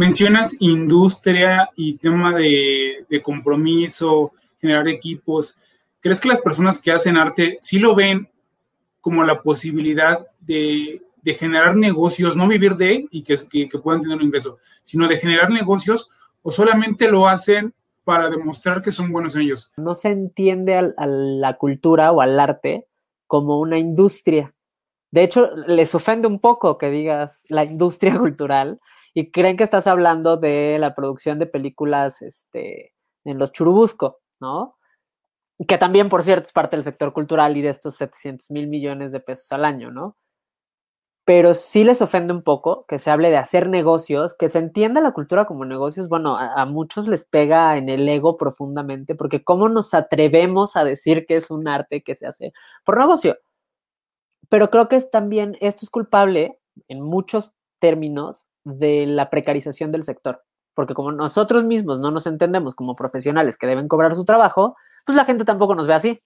mencionas industria y tema de, compromiso, generar equipos. ¿Crees que las personas que hacen arte sí lo ven como la posibilidad de, generar negocios, no vivir de y que, que, puedan tener un ingreso, sino de generar negocios o solamente lo hacen para demostrar que son buenos en ellos? No se entiende a la cultura o al arte como una industria. De hecho, les ofende un poco que digas la industria cultural y creen que estás hablando de la producción de películas este, en los Churubusco, ¿no? Que también, por cierto, es parte del sector cultural y de estos 700 mil millones de pesos al año, ¿no? Pero sí les ofende un poco que se hable de hacer negocios, que se entienda la cultura como negocios. Bueno, a, muchos les pega en el ego profundamente, porque ¿cómo nos atrevemos a decir que es un arte que se hace por negocio? Pero creo que es también, esto es culpable en muchos términos de la precarización del sector, porque como nosotros mismos no nos entendemos como profesionales que deben cobrar su trabajo, pues la gente tampoco nos ve así.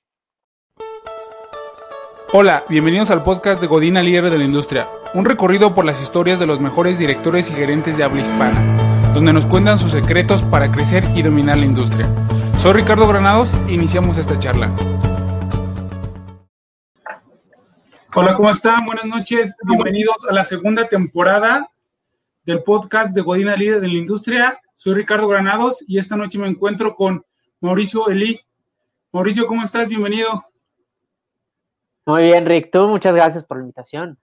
Hola, bienvenidos al podcast de Godina Líder de la Industria, un recorrido por las historias de los mejores directores y gerentes de habla hispana, donde nos cuentan sus secretos para crecer y dominar la industria. Soy Ricardo Granados e iniciamos esta charla. Hola, ¿cómo están? Buenas noches, bienvenidos a la segunda temporada del podcast de Godina Líder de la Industria. Soy Ricardo Granados y esta noche me encuentro con Mauricio Elí. Mauricio, ¿cómo estás? Bienvenido. Muy bien, Rick. Tú, muchas gracias por la invitación.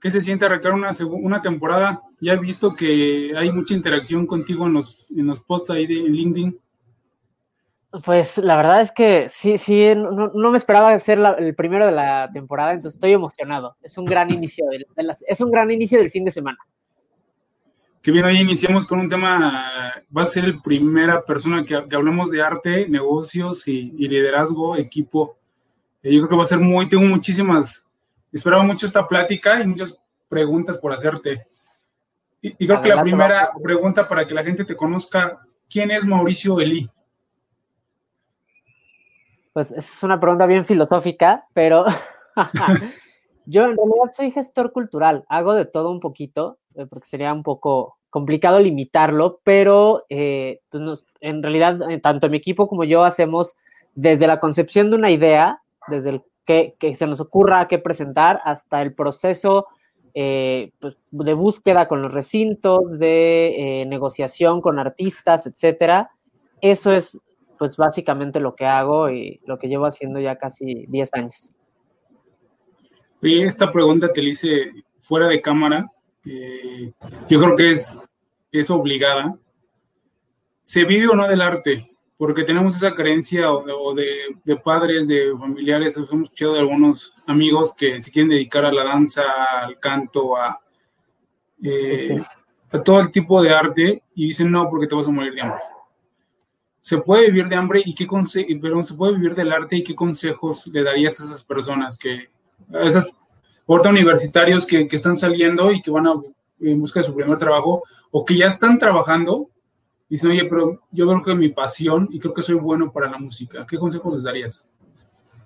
¿Qué se siente arrancar una, una temporada? Ya he visto que hay mucha interacción contigo en los, en los pods ahí de LinkedIn. Pues la verdad es que sí, sí, no, me esperaba ser el primero de la temporada, entonces estoy emocionado. Es un gran inicio, es un gran inicio del fin de semana. Que bien, hoy iniciamos con un tema, va a ser el primera persona que, que hablemos de arte, negocios y, liderazgo, equipo. Eh, yo creo que va a ser muy, tengo muchísimas, esperaba mucho esta plática y muchas preguntas por hacerte. Y, creo que la primera pregunta para que la gente te conozca, ¿quién es Mauricio Elí? Pues es una pregunta bien filosófica, pero yo en realidad soy gestor cultural, hago de todo un poquito. Eh, porque sería un poco complicado limitarlo, pero eh, pues en realidad eh, tanto mi equipo como yo hacemos desde la concepción de una idea, desde el que, se nos ocurra qué presentar, hasta el proceso pues, de búsqueda con los recintos, de negociación con artistas, etcétera. Eso es pues básicamente lo que hago y lo que llevo haciendo ya casi 10 años. Oye, esta pregunta te la hice fuera de cámara eh, yo creo que es, es obligada. ¿Se vive o no del arte? Porque tenemos esa creencia o, de, de, padres, de familiares, o hemos escuchado de algunos amigos que se quieren dedicar a la danza, al canto, a, eh, a todo el tipo de arte y dicen no porque te vas a morir de hambre. ¿Se puede vivir de hambre y qué pero se puede vivir del arte y qué consejos le darías a esas personas que, a esas ahorita universitarios que, que, están saliendo y que van a, en busca de su primer trabajo o que ya están trabajando y dicen, oye, pero yo creo que mi pasión y creo que soy bueno para la música. ¿Qué consejos les darías?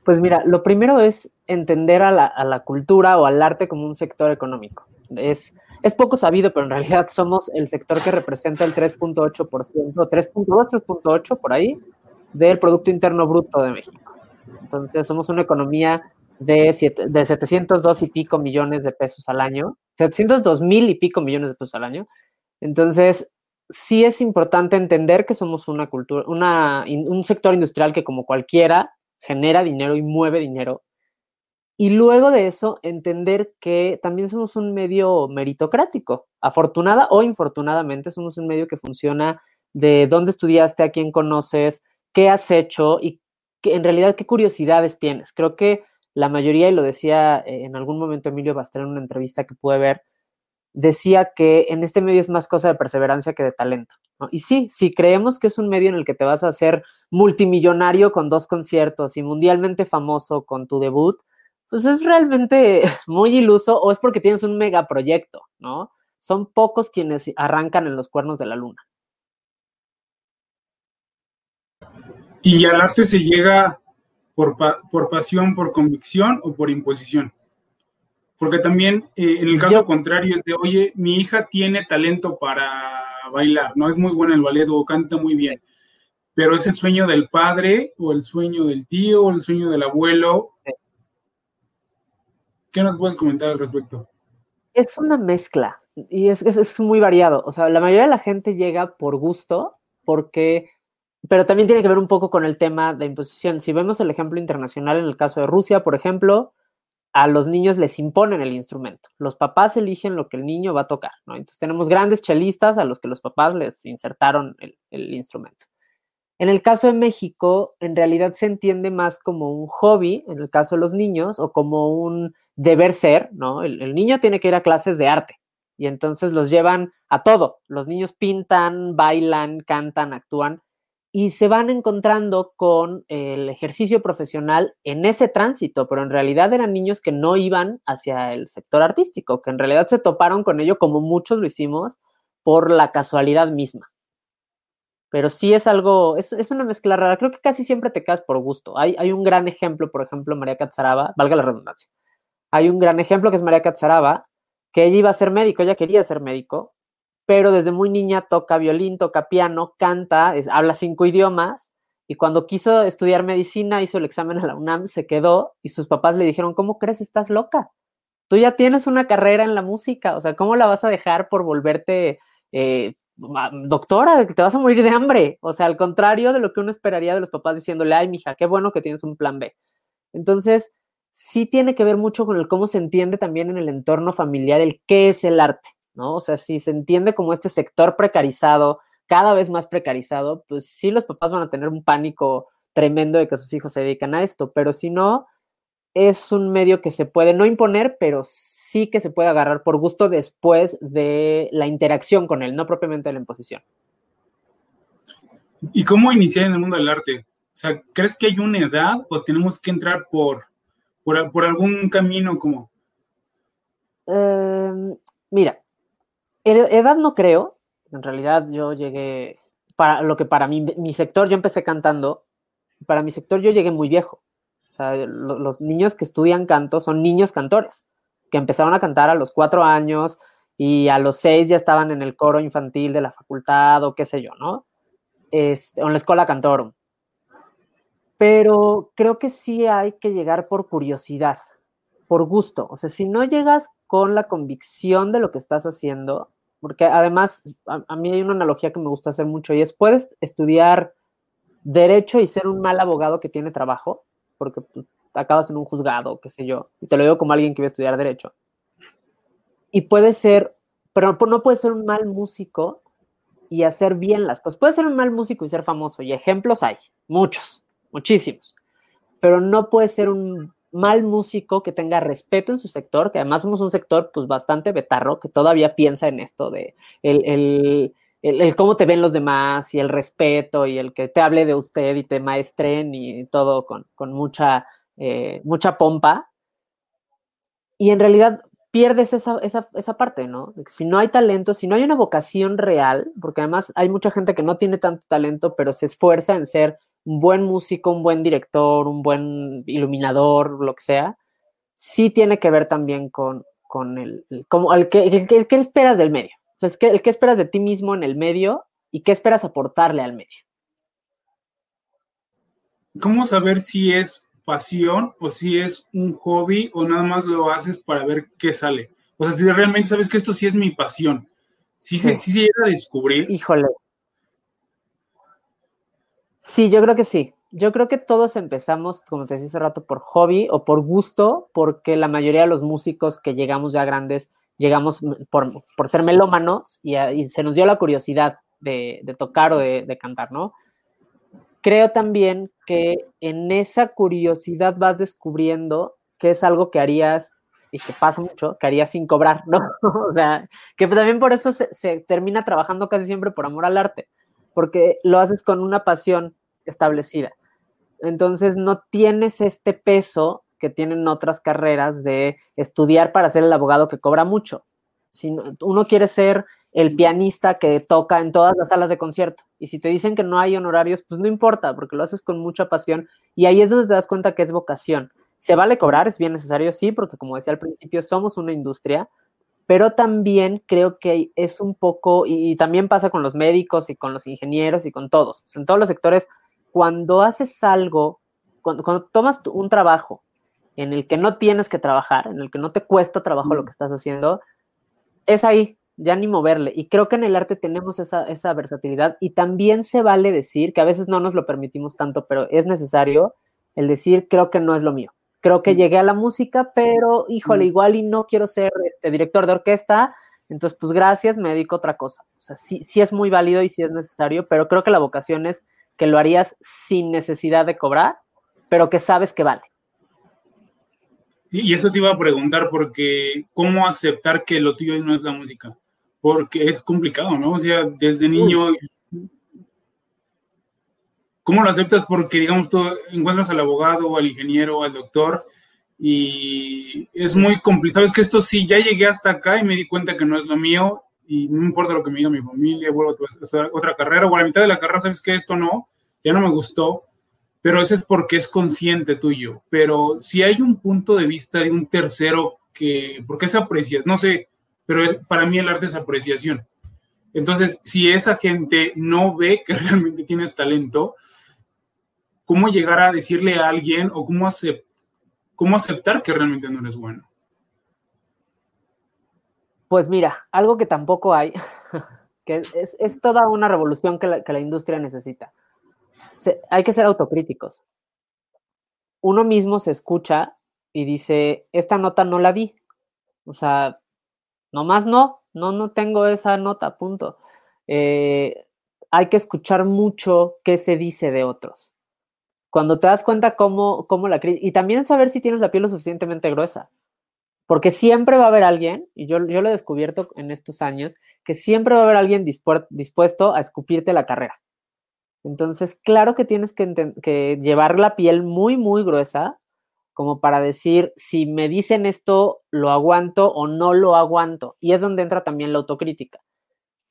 Pues mira, lo primero es entender a la, a la cultura o al arte como un sector económico. Es, es poco sabido, pero en realidad somos el sector que representa el 3.8%, 3.2, 3.8 por ahí, del Producto Interno Bruto de México. Entonces, somos una economía de, siete, de 702 y pico millones de pesos al año, 702 mil y pico millones de pesos al año. Entonces, sí es importante entender que somos una cultura, una, un sector industrial que como cualquiera genera dinero y mueve dinero. Y luego de eso, entender que también somos un medio meritocrático. Afortunada o infortunadamente, somos un medio que funciona de dónde estudiaste, a quién conoces, qué has hecho y que, en realidad qué curiosidades tienes. Creo que la mayoría, y lo decía eh, en algún momento Emilio Bastel en una entrevista que pude ver, decía que en este medio es más cosa de perseverancia que de talento. Y sí, si creemos que es un medio en el que te vas a hacer multimillonario con dos conciertos y mundialmente famoso con tu debut, pues es realmente muy iluso o es porque tienes un megaproyecto, ¿no? Son pocos quienes arrancan en los cuernos de la luna. Y al arte se llega por, pasión, por convicción o por imposición. Porque también eh, en el caso contrario es de, oye, mi hija tiene talento para bailar, no es muy buena en el ballet o canta muy bien, pero es el sueño del padre o el sueño del tío o el sueño del abuelo. ¿Qué nos puedes comentar al respecto? Es una mezcla y es, es, muy variado. O sea, la mayoría de la gente llega por gusto, porque, pero también tiene que ver un poco con el tema de imposición. Si vemos el ejemplo internacional en el caso de Rusia, por ejemplo, a los niños les imponen el instrumento. Los papás eligen lo que el niño va a tocar. Entonces tenemos grandes chelistas a los que los papás les insertaron el, el instrumento. En el caso de México, en realidad se entiende más como un hobby, en el caso de los niños, o como un deber ser, ¿no? El, niño tiene que ir a clases de arte y entonces los llevan a todo. Los niños pintan, bailan, cantan, actúan y se van encontrando con el ejercicio profesional en ese tránsito, pero en realidad eran niños que no iban hacia el sector artístico, que en realidad se toparon con ello como muchos lo hicimos por la casualidad misma. Pero sí es algo, es, es una mezcla rara. Creo que casi siempre te quedas por gusto. Hay, hay un gran ejemplo, por ejemplo, María Catzaraba, valga la redundancia, hay un gran ejemplo que es María Catzaraba, que ella iba a ser médico, ella quería ser médico, pero desde muy niña toca violín, toca piano, canta, habla cinco idiomas, y cuando quiso estudiar medicina, hizo el examen a la UNAM, se quedó, y sus papás le dijeron, ¿cómo crees? Estás loca. Tú ya tienes una carrera en la música, o sea, ¿cómo la vas a dejar por volverte eh, doctora? Te vas a morir de hambre. O sea, al contrario de lo que uno esperaría de los papás diciéndole, ay, mija, qué bueno que tienes un plan B. Entonces, sí tiene que ver mucho con el cómo se entiende también en el entorno familiar el qué es el arte, ¿no? O sea, si se entiende como este sector precarizado, cada vez más precarizado, pues sí los papás van a tener un pánico tremendo de que sus hijos se dedican a esto, pero si no, es un medio que se puede no imponer, pero sí que se puede agarrar por gusto después de la interacción con él, no propiamente la imposición. ¿Y cómo iniciar en el mundo del arte? O sea, ¿crees que hay una edad o tenemos que entrar por por, algún camino como... Em, mira, edad no creo. En realidad yo llegué, para lo que para mí, mi sector, yo empecé cantando, para mi sector yo llegué muy viejo. O sea, los niños que estudian canto son niños cantores, que empezaron a cantar a los cuatro años y a los seis ya estaban en el coro infantil de la facultad o qué sé yo, ¿no? Este, en la escuela cantorum pero creo que sí hay que llegar por curiosidad, por gusto. O sea, si no llegas con la convicción de lo que estás haciendo, porque además a, mí hay una analogía que me gusta hacer mucho y es, puedes estudiar derecho y ser un mal abogado que tiene trabajo, porque acabas en un juzgado, qué sé yo, y te lo digo como alguien que iba a estudiar derecho. Y puede ser, pero no puede ser un mal músico y hacer bien las cosas. Puede ser un mal músico y ser famoso, y ejemplos hay, muchos muchísimos, pero no puede ser un mal músico que tenga respeto en su sector, que además somos un sector pues bastante betarro, que todavía piensa en esto de el, cómo te ven los demás y el respeto y el que te hable de usted y te maestren y todo con, mucha, eh, mucha pompa. Y en realidad pierdes esa, esa, esa, parte, ¿no? Si no hay talento, si no hay una vocación real, porque además hay mucha gente que no tiene tanto talento, pero se esfuerza en ser un buen músico, un buen director, un buen iluminador, lo que sea, sí tiene que ver también con, con el, como el, que, el, que, esperas del medio. O sea, es que, el que esperas de ti mismo en el medio y qué esperas aportarle al medio. ¿Cómo saber si es pasión o si es un hobby o nada más lo haces para ver qué sale? O sea, si realmente sabes que esto sí es mi pasión, si sí. se llega a descubrir. Híjole, Sí, yo creo que sí. Yo creo que todos empezamos, como te decía hace rato, por hobby o por gusto, porque la mayoría de los músicos que llegamos ya grandes, llegamos por, ser melómanos y, se nos dio la curiosidad de, tocar o de, cantar, ¿no? Creo también que en esa curiosidad vas descubriendo que es algo que harías, y que pasa mucho, que harías sin cobrar, ¿no? o sea, que también por eso se termina trabajando casi siempre por amor al arte porque lo haces con una pasión establecida. Entonces no tienes este peso que tienen otras carreras de estudiar para ser el abogado que cobra mucho. Si uno quiere ser el pianista que toca en todas las salas de concierto. Y si te dicen que no hay honorarios, pues no importa, porque lo haces con mucha pasión. Y ahí es donde te das cuenta que es vocación. ¿Se vale cobrar? ¿Es bien necesario? Sí, porque como decía al principio, somos una industria, pero también creo que es un poco, y, también pasa con los médicos y con los ingenieros y con todos, en todos los sectores, cuando haces algo, cuando, cuando tomas un trabajo en el que no tienes que trabajar, en el que no te cuesta trabajo lo que estás haciendo, es ahí, ya ni moverle. Y creo que en el arte tenemos esa, esa versatilidad y también se vale decir, que a veces no nos lo permitimos tanto, pero es necesario el decir, creo que no es lo mío creo que llegué a la música, pero híjole, igual y no quiero ser este, director de orquesta, entonces pues gracias, me dedico a otra cosa. O sea, sí, sí es muy válido y sí es necesario, pero creo que la vocación es que lo harías sin necesidad de cobrar, pero que sabes que vale. y eso te iba a preguntar, porque ¿cómo aceptar que lo tuyo no es la música? Porque es complicado, ¿no? O sea, desde niño ¿Cómo lo aceptas? Porque, digamos, tú encuentras al abogado o al ingeniero o al doctor y es muy complicado. Sabes que esto sí, ya llegué hasta acá y me di cuenta que no es lo mío y no importa lo que me diga mi familia, vuelvo a otra carrera o a la mitad de la carrera, sabes que esto no, ya no me gustó, pero eso es porque es consciente tuyo. Pero si hay un punto de vista de un tercero que, porque es apreciación, no sé, pero para mí el arte es apreciación. Entonces, si esa gente no ve que realmente tienes talento, cómo llegar a decirle a alguien o cómo, aceptar que realmente no eres bueno. Pues mira, algo que tampoco hay, que es, toda una revolución que la, industria necesita. hay que ser autocríticos. Uno mismo se escucha y dice, esta nota no la vi. O sea, nomás no, no, no tengo esa nota, punto. Eh, hay que escuchar mucho qué se dice de otros cuando te das cuenta cómo, cómo la y también saber si tienes la piel lo suficientemente gruesa, porque siempre va a haber alguien, y yo, yo lo he descubierto en estos años, que siempre va a haber alguien dispuesto a escupirte la carrera. Entonces, claro que tienes que, que llevar la piel muy, muy gruesa, como para decir, si me dicen esto, lo aguanto o no lo aguanto. Y es donde entra también la autocrítica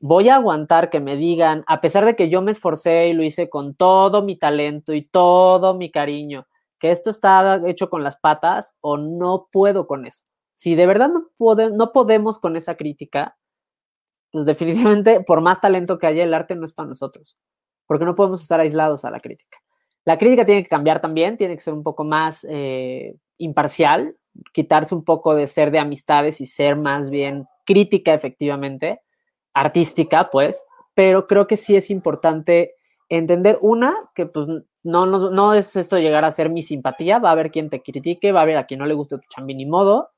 voy a aguantar que me digan, a pesar de que yo me esforcé y lo hice con todo mi talento y todo mi cariño, que esto está hecho con las patas o no puedo con eso. Si de verdad no, no podemos con esa crítica, pues definitivamente, por más talento que haya, el arte no es para nosotros, porque no podemos estar aislados a la crítica. La crítica tiene que cambiar también, tiene que ser un poco más eh, imparcial, quitarse un poco de ser de amistades y ser más bien crítica efectivamente artística, pues, pero creo que sí es importante entender una, que pues no, no, es esto llegar a ser mi simpatía, va a haber quien te critique, va a haber a quien no le guste tu chambi ni modo,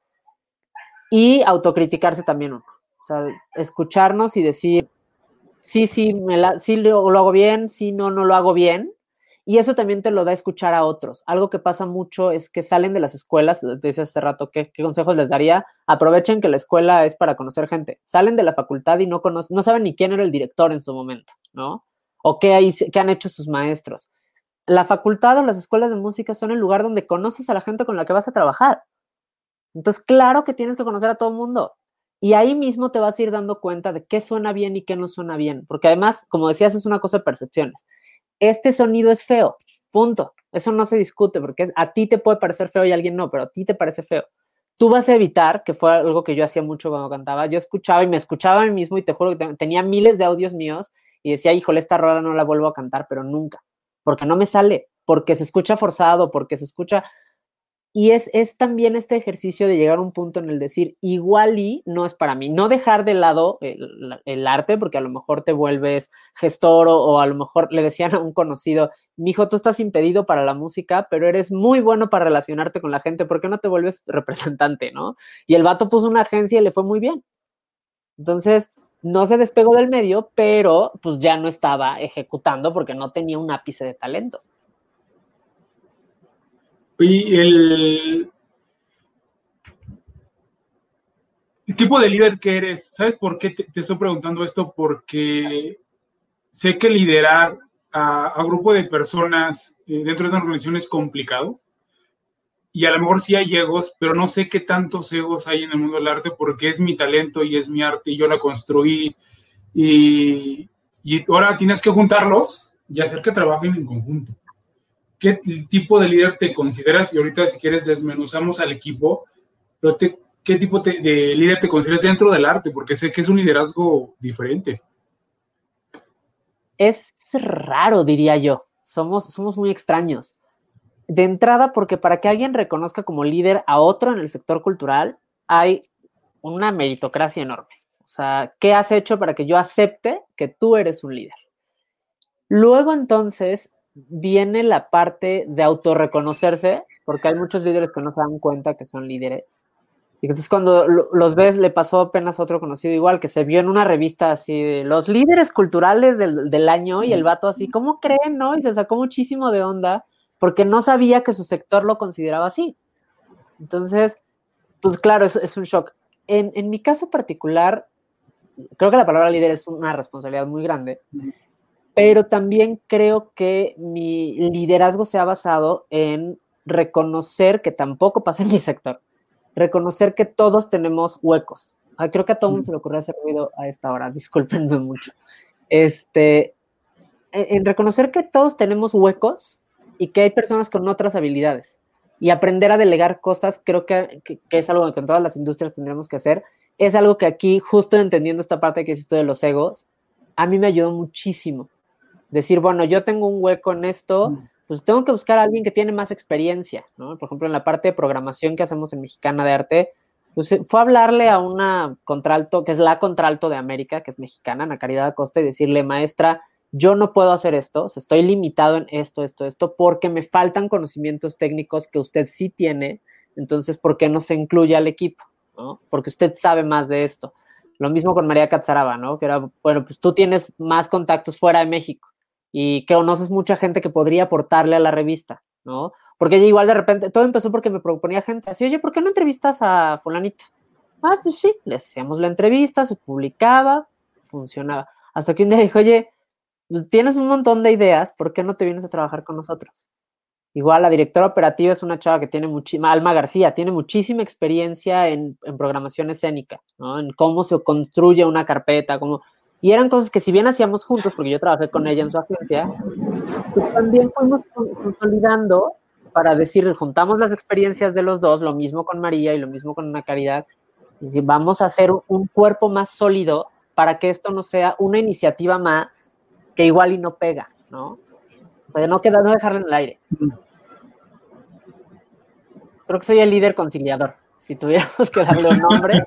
y autocriticarse también. O sea, escucharnos y decir, sí, sí, me la, sí lo, lo hago bien, sí, no, no lo hago bien, y eso también te lo da escuchar a otros. Algo que pasa mucho es que salen de las escuelas, te decía hace rato, ¿qué, consejos les daría? Aprovechen que la escuela es para conocer gente. Salen de la facultad y no conocen, no saben ni quién era el director en su momento, ¿no? O qué, hay, qué han hecho sus maestros. La facultad o las escuelas de música son el lugar donde conoces a la gente con la que vas a trabajar. Entonces, claro que tienes que conocer a todo el mundo. Y ahí mismo te vas a ir dando cuenta de qué suena bien y qué no suena bien. Porque además, como decías, es una cosa de percepciones este sonido es feo, punto. Eso no se discute porque a ti te puede parecer feo y a alguien no, pero a ti te parece feo. Tú vas a evitar, que fue algo que yo hacía mucho cuando cantaba, yo escuchaba y me escuchaba a mí mismo y te juro que tenía miles de audios míos y decía, híjole, esta rola no la vuelvo a cantar, pero nunca, porque no me sale, porque se escucha forzado, porque se escucha y es, es, también este ejercicio de llegar a un punto en el decir, igual y no es para mí. No dejar de lado el, arte, porque a lo mejor te vuelves gestor o, a lo mejor le decían a un conocido, mijo, tú estás impedido para la música, pero eres muy bueno para relacionarte con la gente, ¿por qué no te vuelves representante, no? Y el vato puso una agencia y le fue muy bien. Entonces, no se despegó del medio, pero pues ya no estaba ejecutando porque no tenía un ápice de talento. Y el, tipo de líder que eres, ¿sabes por qué te, estoy preguntando esto? Porque sé que liderar a, un grupo de personas eh, dentro de una organización es complicado. Y a lo mejor sí hay egos, pero no sé qué tantos egos hay en el mundo del arte porque es mi talento y es mi arte y yo la construí. Y, y ahora tienes que juntarlos y hacer que trabajen en conjunto ¿qué tipo de líder te consideras? Y ahorita si quieres desmenuzamos al equipo, pero ¿qué tipo de líder te consideras dentro del arte? Porque sé que es un liderazgo diferente. Es raro, diría yo. Somos, somos muy extraños. De entrada, porque para que alguien reconozca como líder a otro en el sector cultural, hay una meritocracia enorme. O sea, ¿qué has hecho para que yo acepte que tú eres un líder? Luego entonces viene la parte de autorreconocerse, porque hay muchos líderes que no se dan cuenta que son líderes. Y entonces cuando los ves, le pasó apenas a otro conocido igual, que se vio en una revista así de los líderes culturales del, del año y el vato así, ¿cómo creen, no? Y se sacó muchísimo de onda porque no sabía que su sector lo consideraba así. Entonces, pues claro, es, es un shock. En, en, mi caso particular, creo que la palabra líder es una responsabilidad muy grande, pero también creo que mi liderazgo se ha basado en reconocer que tampoco pasa en mi sector, reconocer que todos tenemos huecos. creo que a todo mundo se le ocurre hacer ruido a esta hora, discúlpenme mucho. Este, en reconocer que todos tenemos huecos y que hay personas con otras habilidades. Y aprender a delegar cosas creo que, es algo que en todas las industrias tendremos que hacer. Es algo que aquí, justo entendiendo esta parte que hiciste de los egos, a mí me ayudó muchísimo. Decir, bueno, yo tengo un hueco en esto, mm. pues tengo que buscar a alguien que tiene más experiencia, ¿no? Por ejemplo, en la parte de programación que hacemos en Mexicana de Arte, pues fue hablarle a una contralto, que es la contralto de América, que es mexicana, Ana Caridad Acosta, y decirle, maestra, yo no puedo hacer esto, estoy limitado en esto, esto, esto, porque me faltan conocimientos técnicos que usted sí tiene, entonces, ¿por qué no se incluye al equipo? ¿no? Porque usted sabe más de esto. Lo mismo con María Catzaraba, ¿no? Que era, bueno, pues tú tienes más contactos fuera de México y que conoces mucha gente que podría aportarle a la revista, ¿no? Porque ella igual de repente, todo empezó porque me proponía gente así, oye, ¿por qué no entrevistas a fulanito? Ah, pues sí, le hacíamos la entrevista, se publicaba, funcionaba. Hasta que un día dijo, oye, pues, tienes un montón de ideas, ¿por qué no te vienes a trabajar con nosotros? Igual la directora operativa es una chava que tiene muchísima, Alma García, tiene muchísima experiencia en, programación escénica, ¿no? En cómo se construye una carpeta, cómo... Y eran cosas que si bien hacíamos juntos, porque yo trabajé con ella en su agencia, pues también fuimos consolidando para decir, juntamos las experiencias de los dos, lo mismo con María y lo mismo con Ana Caridad, y vamos a hacer un cuerpo más sólido para que esto no sea una iniciativa más que igual y no pega, ¿no? O sea, no, queda, no dejarlo en el aire. Creo que soy el líder conciliador. Si tuviéramos que darle un nombre,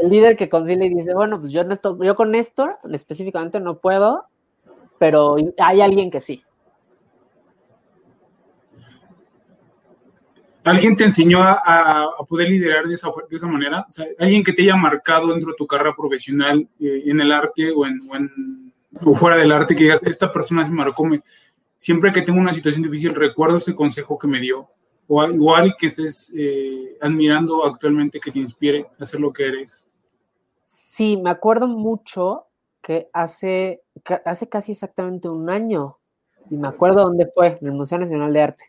el líder que concilia y dice, bueno, pues yo, yo con esto específicamente no puedo, pero hay alguien que sí. ¿Alguien te enseñó a, poder liderar de esa, manera? ¿Alguien que te haya marcado dentro de tu carrera profesional eh, en el arte o en fuera del arte que digas, esta persona me marcó, me, siempre que tengo una situación difícil, recuerdo este consejo que me dio, o igual que estés eh, admirando actualmente que te inspire a hacer lo que eres. Sí, me acuerdo mucho que hace, hace casi exactamente un año, y me acuerdo dónde fue, en el Museo Nacional de Arte.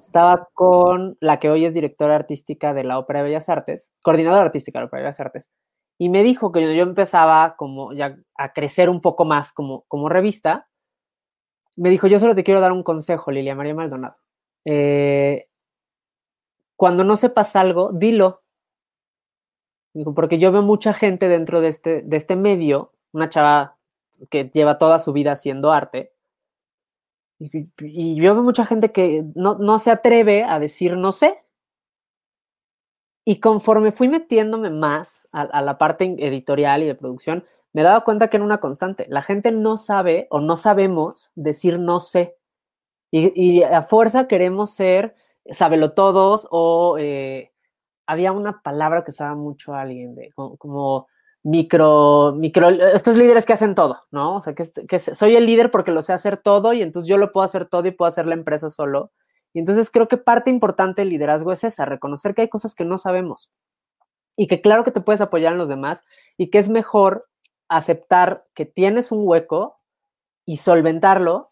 Estaba con la que hoy es directora artística de la Ópera de Bellas Artes, coordinadora artística de la Ópera de Bellas Artes, y me dijo que yo empezaba como ya a crecer un poco más como, como revista, me dijo, yo solo te quiero dar un consejo, Lilia María Maldonado. Eh, cuando no sepas algo, dilo. Porque yo veo mucha gente dentro de este, de este medio, una chava que lleva toda su vida haciendo arte, y, y yo veo mucha gente que no, no se atreve a decir no sé. Y conforme fui metiéndome más a, la parte editorial y de producción, me daba cuenta que era una constante. La gente no sabe o no sabemos decir no sé. Y, a fuerza queremos ser sábelo todos o eh, había una palabra que usaba mucho alguien de como, micro, micro, estos líderes que hacen todo, ¿no? O sea, que, que soy el líder porque lo sé hacer todo y entonces yo lo puedo hacer todo y puedo hacer la empresa solo. Y entonces creo que parte importante del liderazgo es esa, reconocer que hay cosas que no sabemos y que claro que te puedes apoyar en los demás y que es mejor aceptar que tienes un hueco y solventarlo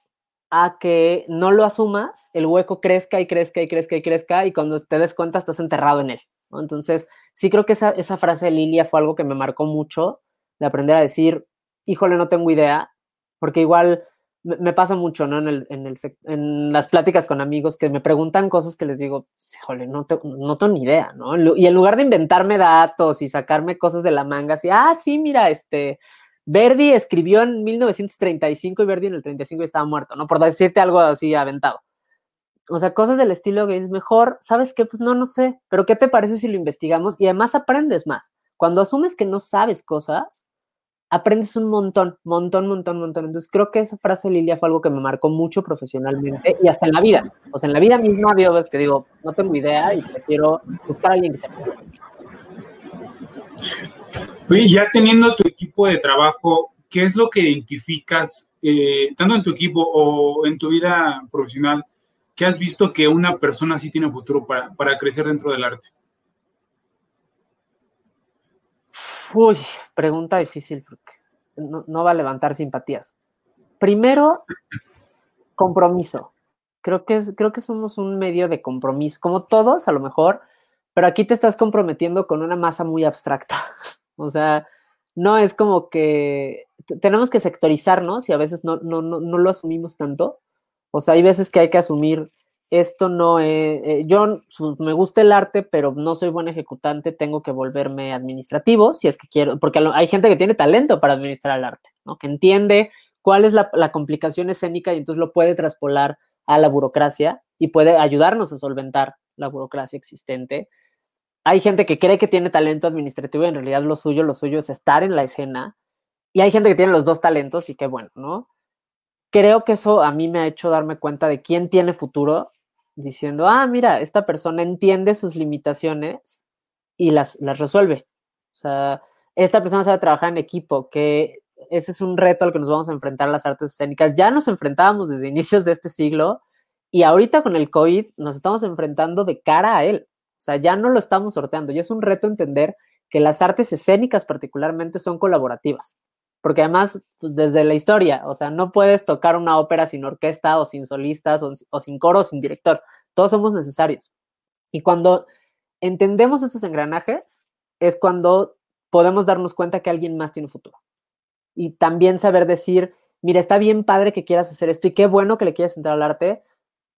a que no lo asumas, el hueco crezca y crezca y crezca y crezca y cuando te des cuenta estás enterrado en él. Entonces, sí creo que esa, esa frase de Lilia fue algo que me marcó mucho, de aprender a decir, híjole, no tengo idea, porque igual me, pasa mucho, ¿no? En, el, en, el, en, las pláticas con amigos que me preguntan cosas que les digo, híjole, no, no tengo ni idea, ¿no? Y en lugar de inventarme datos y sacarme cosas de la manga, así, ah, sí, mira, este, Verdi escribió en 1935 y Verdi en el 35 estaba muerto, ¿no? Por decirte algo así aventado. O sea, cosas del estilo que es mejor, ¿sabes qué? Pues no, no sé, pero ¿qué te parece si lo investigamos? Y además aprendes más. Cuando asumes que no sabes cosas, aprendes un montón, montón, montón, montón. Entonces creo que esa frase Lilia fue algo que me marcó mucho profesionalmente y hasta en la vida. O sea, en la vida misma veo veces que digo, no tengo idea y prefiero buscar a alguien que sepa. Oye, ya teniendo tu equipo de trabajo, ¿qué es lo que identificas, eh, tanto en tu equipo o en tu vida profesional, que has visto que una persona sí tiene futuro para, para crecer dentro del arte? Uy, pregunta difícil porque no, va a levantar simpatías. Primero, compromiso. Creo que, es, creo que somos un medio de compromiso, como todos a lo mejor, pero aquí te estás comprometiendo con una masa muy abstracta. O sea, no es como que tenemos que sectorizarnos y a veces no, no, no, no lo asumimos tanto. O sea, hay veces que hay que asumir esto no es, eh, yo me gusta el arte, pero no soy buen ejecutante, tengo que volverme administrativo, si es que quiero, porque hay gente que tiene talento para administrar el arte, ¿no? que entiende cuál es la, la complicación escénica y entonces lo puede traspolar a la burocracia y puede ayudarnos a solventar la burocracia existente. Hay gente que cree que tiene talento administrativo y en realidad lo suyo, lo suyo es estar en la escena. Y hay gente que tiene los dos talentos y qué bueno, ¿no? Creo que eso a mí me ha hecho darme cuenta de quién tiene futuro diciendo, ah, mira, esta persona entiende sus limitaciones y las, las resuelve. O sea, esta persona sabe trabajar en equipo, que ese es un reto al que nos vamos a enfrentar las artes escénicas. Ya nos enfrentábamos desde inicios de este siglo y ahorita con el COVID nos estamos enfrentando de cara a él. O sea, ya no lo estamos sorteando. Y es un reto entender que las artes escénicas particularmente son colaborativas porque además, pues, desde la historia, o sea, no puedes tocar una ópera sin orquesta o sin solistas o, sin coro o sin director. Todos somos necesarios. Y cuando entendemos estos engranajes, es cuando podemos darnos cuenta que alguien más tiene futuro. Y también saber decir, mira, está bien padre que quieras hacer esto y qué bueno que le quieras entrar al arte,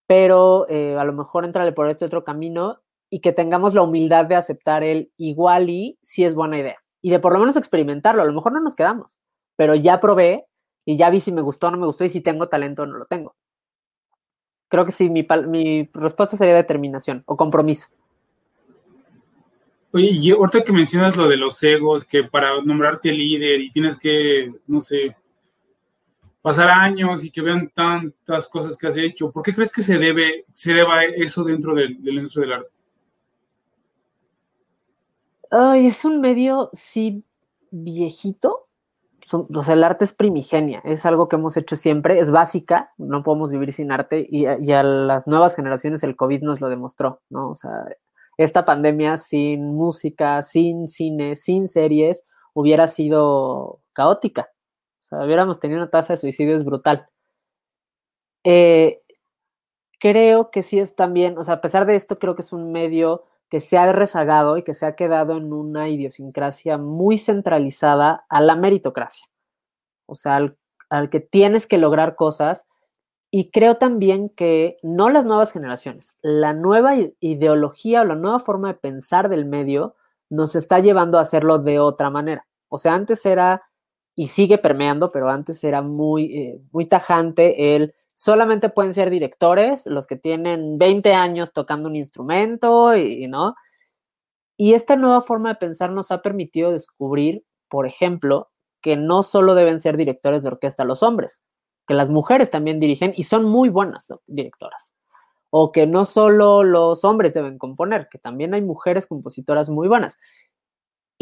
pero eh, a lo mejor entrale por este otro camino y que tengamos la humildad de aceptar el igual y si es buena idea. Y de por lo menos experimentarlo. A lo mejor no nos quedamos, pero ya probé y ya vi si me gustó o no me gustó y si tengo talento o no lo tengo. Creo que sí, mi, mi respuesta sería determinación o compromiso. Oye, y ahorita que mencionas lo de los egos, que para nombrarte líder y tienes que, no sé, pasar años y que vean tantas cosas que has hecho, ¿por qué crees que se debe, se deba eso dentro del, industria del arte? Ay, es un medio, sí, viejito, el arte es primigenia, es algo que hemos hecho siempre, es básica, no podemos vivir sin arte y, a las nuevas generaciones el COVID nos lo demostró, ¿no? O sea, esta pandemia sin música, sin cine, sin series, hubiera sido caótica. O sea, hubiéramos tenido una tasa de suicidios brutal. Eh, creo que sí es también, o sea, a pesar de esto, creo que es un medio que se ha rezagado y que se ha quedado en una idiosincrasia muy centralizada a la meritocracia. O sea, al, que tienes que lograr cosas. Y creo también que no las nuevas generaciones, la nueva ideología o la nueva forma de pensar del medio nos está llevando a hacerlo de otra manera. O sea, antes era, y sigue permeando, pero antes era muy, eh, muy tajante el solamente pueden ser directores los que tienen 20 años tocando un instrumento y, ¿no? Y esta nueva forma de pensar nos ha permitido descubrir, por ejemplo, que no solo deben ser directores de orquesta los hombres, que las mujeres también dirigen y son muy buenas directoras. O que no solo los hombres deben componer, que también hay mujeres compositoras muy buenas.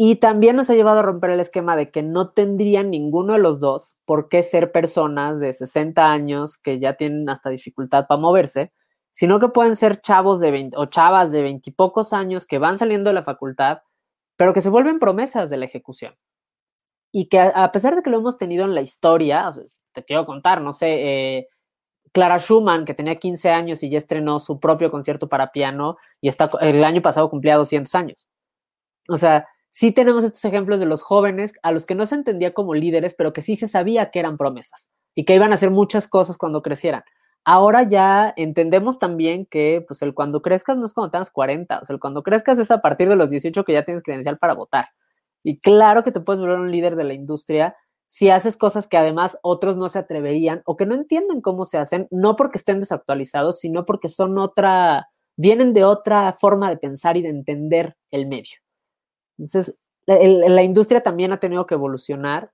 Y también nos ha llevado a romper el esquema de que no tendrían ninguno de los dos por qué ser personas de 60 años que ya tienen hasta dificultad para moverse, sino que pueden ser chavos de 20 o chavas de 20 y pocos años que van saliendo de la facultad, pero que se vuelven promesas de la ejecución. Y que a pesar de que lo hemos tenido en la historia, te quiero contar, no sé, eh, Clara Schumann, que tenía 15 años y ya estrenó su propio concierto para piano y está, el año pasado cumplía 200 años. O sea, sí tenemos estos ejemplos de los jóvenes a los que no se entendía como líderes, pero que sí se sabía que eran promesas. y que iban a hacer muchas cosas cuando crecieran. Ahora ya entendemos también que pues el cuando crezcas no es cuando tengas 40, o sea, el cuando crezcas es a partir de los 18 que ya tienes credencial para votar. Y claro que te puedes volver un líder de la industria si haces cosas que además otros no se atreverían o que no entienden cómo se hacen, no porque estén desactualizados, sino porque son otra, vienen de otra forma de pensar y de entender el medio. Entonces, la industria también ha tenido que evolucionar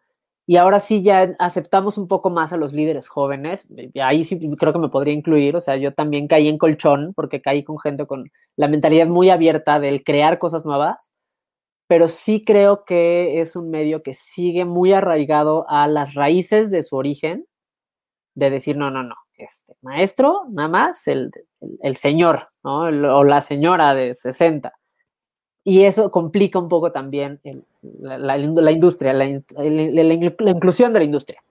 y ahora sí ya aceptamos un poco más a los líderes jóvenes. Ahí sí creo que me podría incluir. O sea, yo también caí en colchón porque caí con gente con la mentalidad muy abierta del crear cosas nuevas. Pero sí creo que es un medio que sigue muy arraigado a las raíces de su origen, de decir, no, no, no, este maestro, nada más, el, el, señor, o la señora de 60 y eso complica un poco también la, industria, la, inclusión de la industria.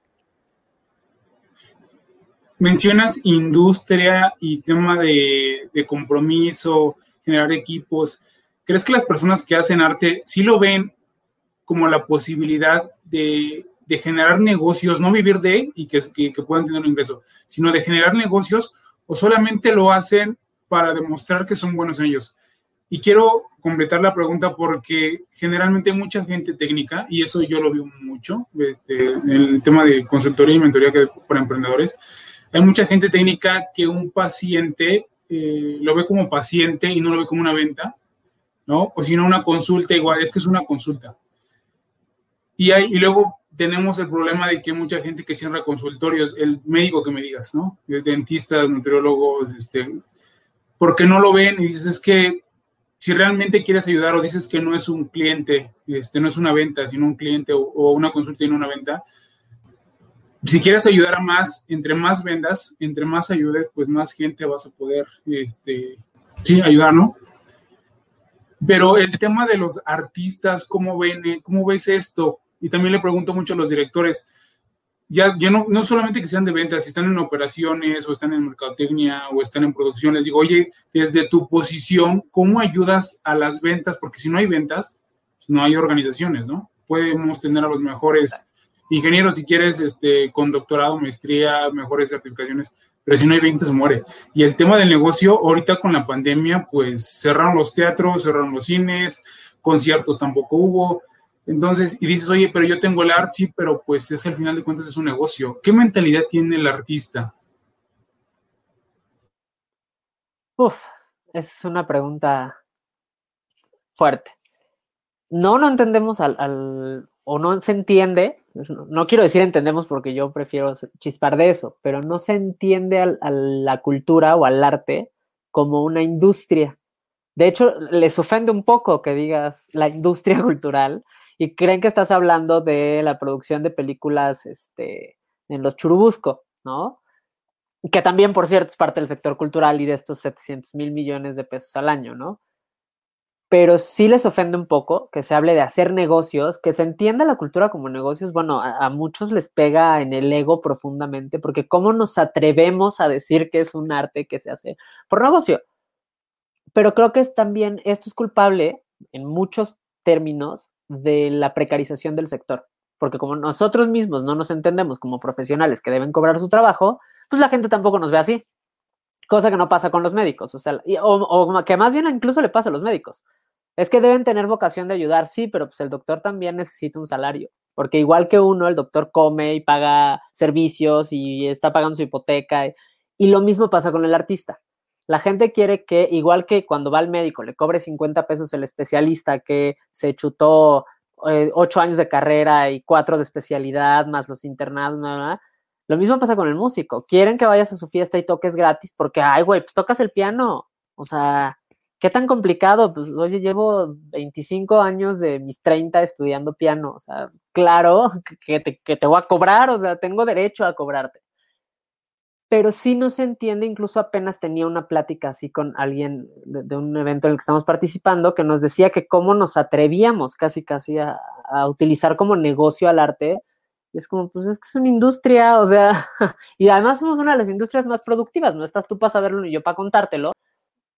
Mencionas industria y tema de, compromiso, generar equipos. ¿Crees que las personas que hacen arte sí lo ven como la posibilidad de, generar negocios, no vivir de él y que, que puedan tener un ingreso, sino de generar negocios o solamente lo hacen para demostrar que son buenos en ellos? Y quiero completar la pregunta porque generalmente mucha gente técnica, y eso yo lo veo mucho, este, en el tema de consultoría y mentoría que para emprendedores, hay mucha gente técnica que un paciente eh, lo ve como paciente y no lo ve como una venta, ¿no? O si no, una consulta igual, es que es una consulta. Y, hay, y luego tenemos el problema de que mucha gente que cierra consultorios, el médico que me digas, ¿no? Dentistas, nutriólogos, este, porque no lo ven y dices, es que si realmente quieres ayudar o dices que no es un cliente, este, no es una venta, sino un cliente o, una consulta y no una venta, si quieres ayudar a más, entre más vendas, entre más ayudes, pues más gente vas a poder, este, sí, ayudar, ¿no? Pero el tema de los artistas, ¿cómo ven, cómo ves esto? Y también le pregunto mucho a los directores, ya, ya no, no solamente que sean de ventas, si están en operaciones o están en mercadotecnia o están en producción, les digo, oye, desde tu posición, ¿cómo ayudas a las ventas? Porque si no hay ventas, pues no hay organizaciones, ¿no? Podemos tener a los mejores ingenieros, si quieres, este, con doctorado, maestría, mejores certificaciones, pero si no hay ventas, muere. Y el tema del negocio, ahorita con la pandemia, pues cerraron los teatros, cerraron los cines, conciertos tampoco hubo, entonces, y dices, oye, pero yo tengo el arte, sí, pero pues es al final de cuentas es un negocio. ¿Qué mentalidad tiene el artista? Uf, es una pregunta fuerte. No, no entendemos al, o no se entiende, no quiero decir entendemos porque yo prefiero chispar de eso, pero no se entiende a la cultura o al arte como una industria. De hecho, les ofende un poco que digas la industria cultural, y creen que estás hablando de la producción de películas este, en los Churubusco, ¿no? Que también, por cierto, es parte del sector cultural y de estos 700 mil millones de pesos al año, ¿no? Pero sí les ofende un poco que se hable de hacer negocios, que se entienda la cultura como negocios. Bueno, a, muchos les pega en el ego profundamente, porque ¿cómo nos atrevemos a decir que es un arte que se hace por negocio? Pero creo que es también, esto es culpable en muchos términos de la precarización del sector. Porque como nosotros mismos no nos entendemos como profesionales que deben cobrar su trabajo, pues la gente tampoco nos ve así. Cosa que no pasa con los médicos. O sea, o, que más bien incluso le pasa a los médicos. Es que deben tener vocación de ayudar, sí, pero pues el doctor también necesita un salario. Porque igual que uno, el doctor come y paga servicios y está pagando su hipoteca. y lo mismo pasa con el artista. La gente quiere que, igual que cuando va al médico, le cobre 50 pesos el especialista que se chutó eh, ocho años de carrera y cuatro de especialidad, más los internados, Lo mismo pasa con el músico. Quieren que vayas a su fiesta y toques gratis porque, ay, güey, pues tocas el piano. O sea, ¿qué tan complicado? Pues, oye, llevo 25 años de mis 30 estudiando piano. O sea, claro que te, que te voy a cobrar, o sea, tengo derecho a cobrarte pero sí no se entiende, incluso apenas tenía una plática así con alguien de, un evento en el que estamos participando, que nos decía que cómo nos atrevíamos casi casi a, utilizar como negocio al arte. Es como, pues es que es una industria, o sea, y además somos una de las industrias más productivas, no estás tú para saberlo ni yo para contártelo,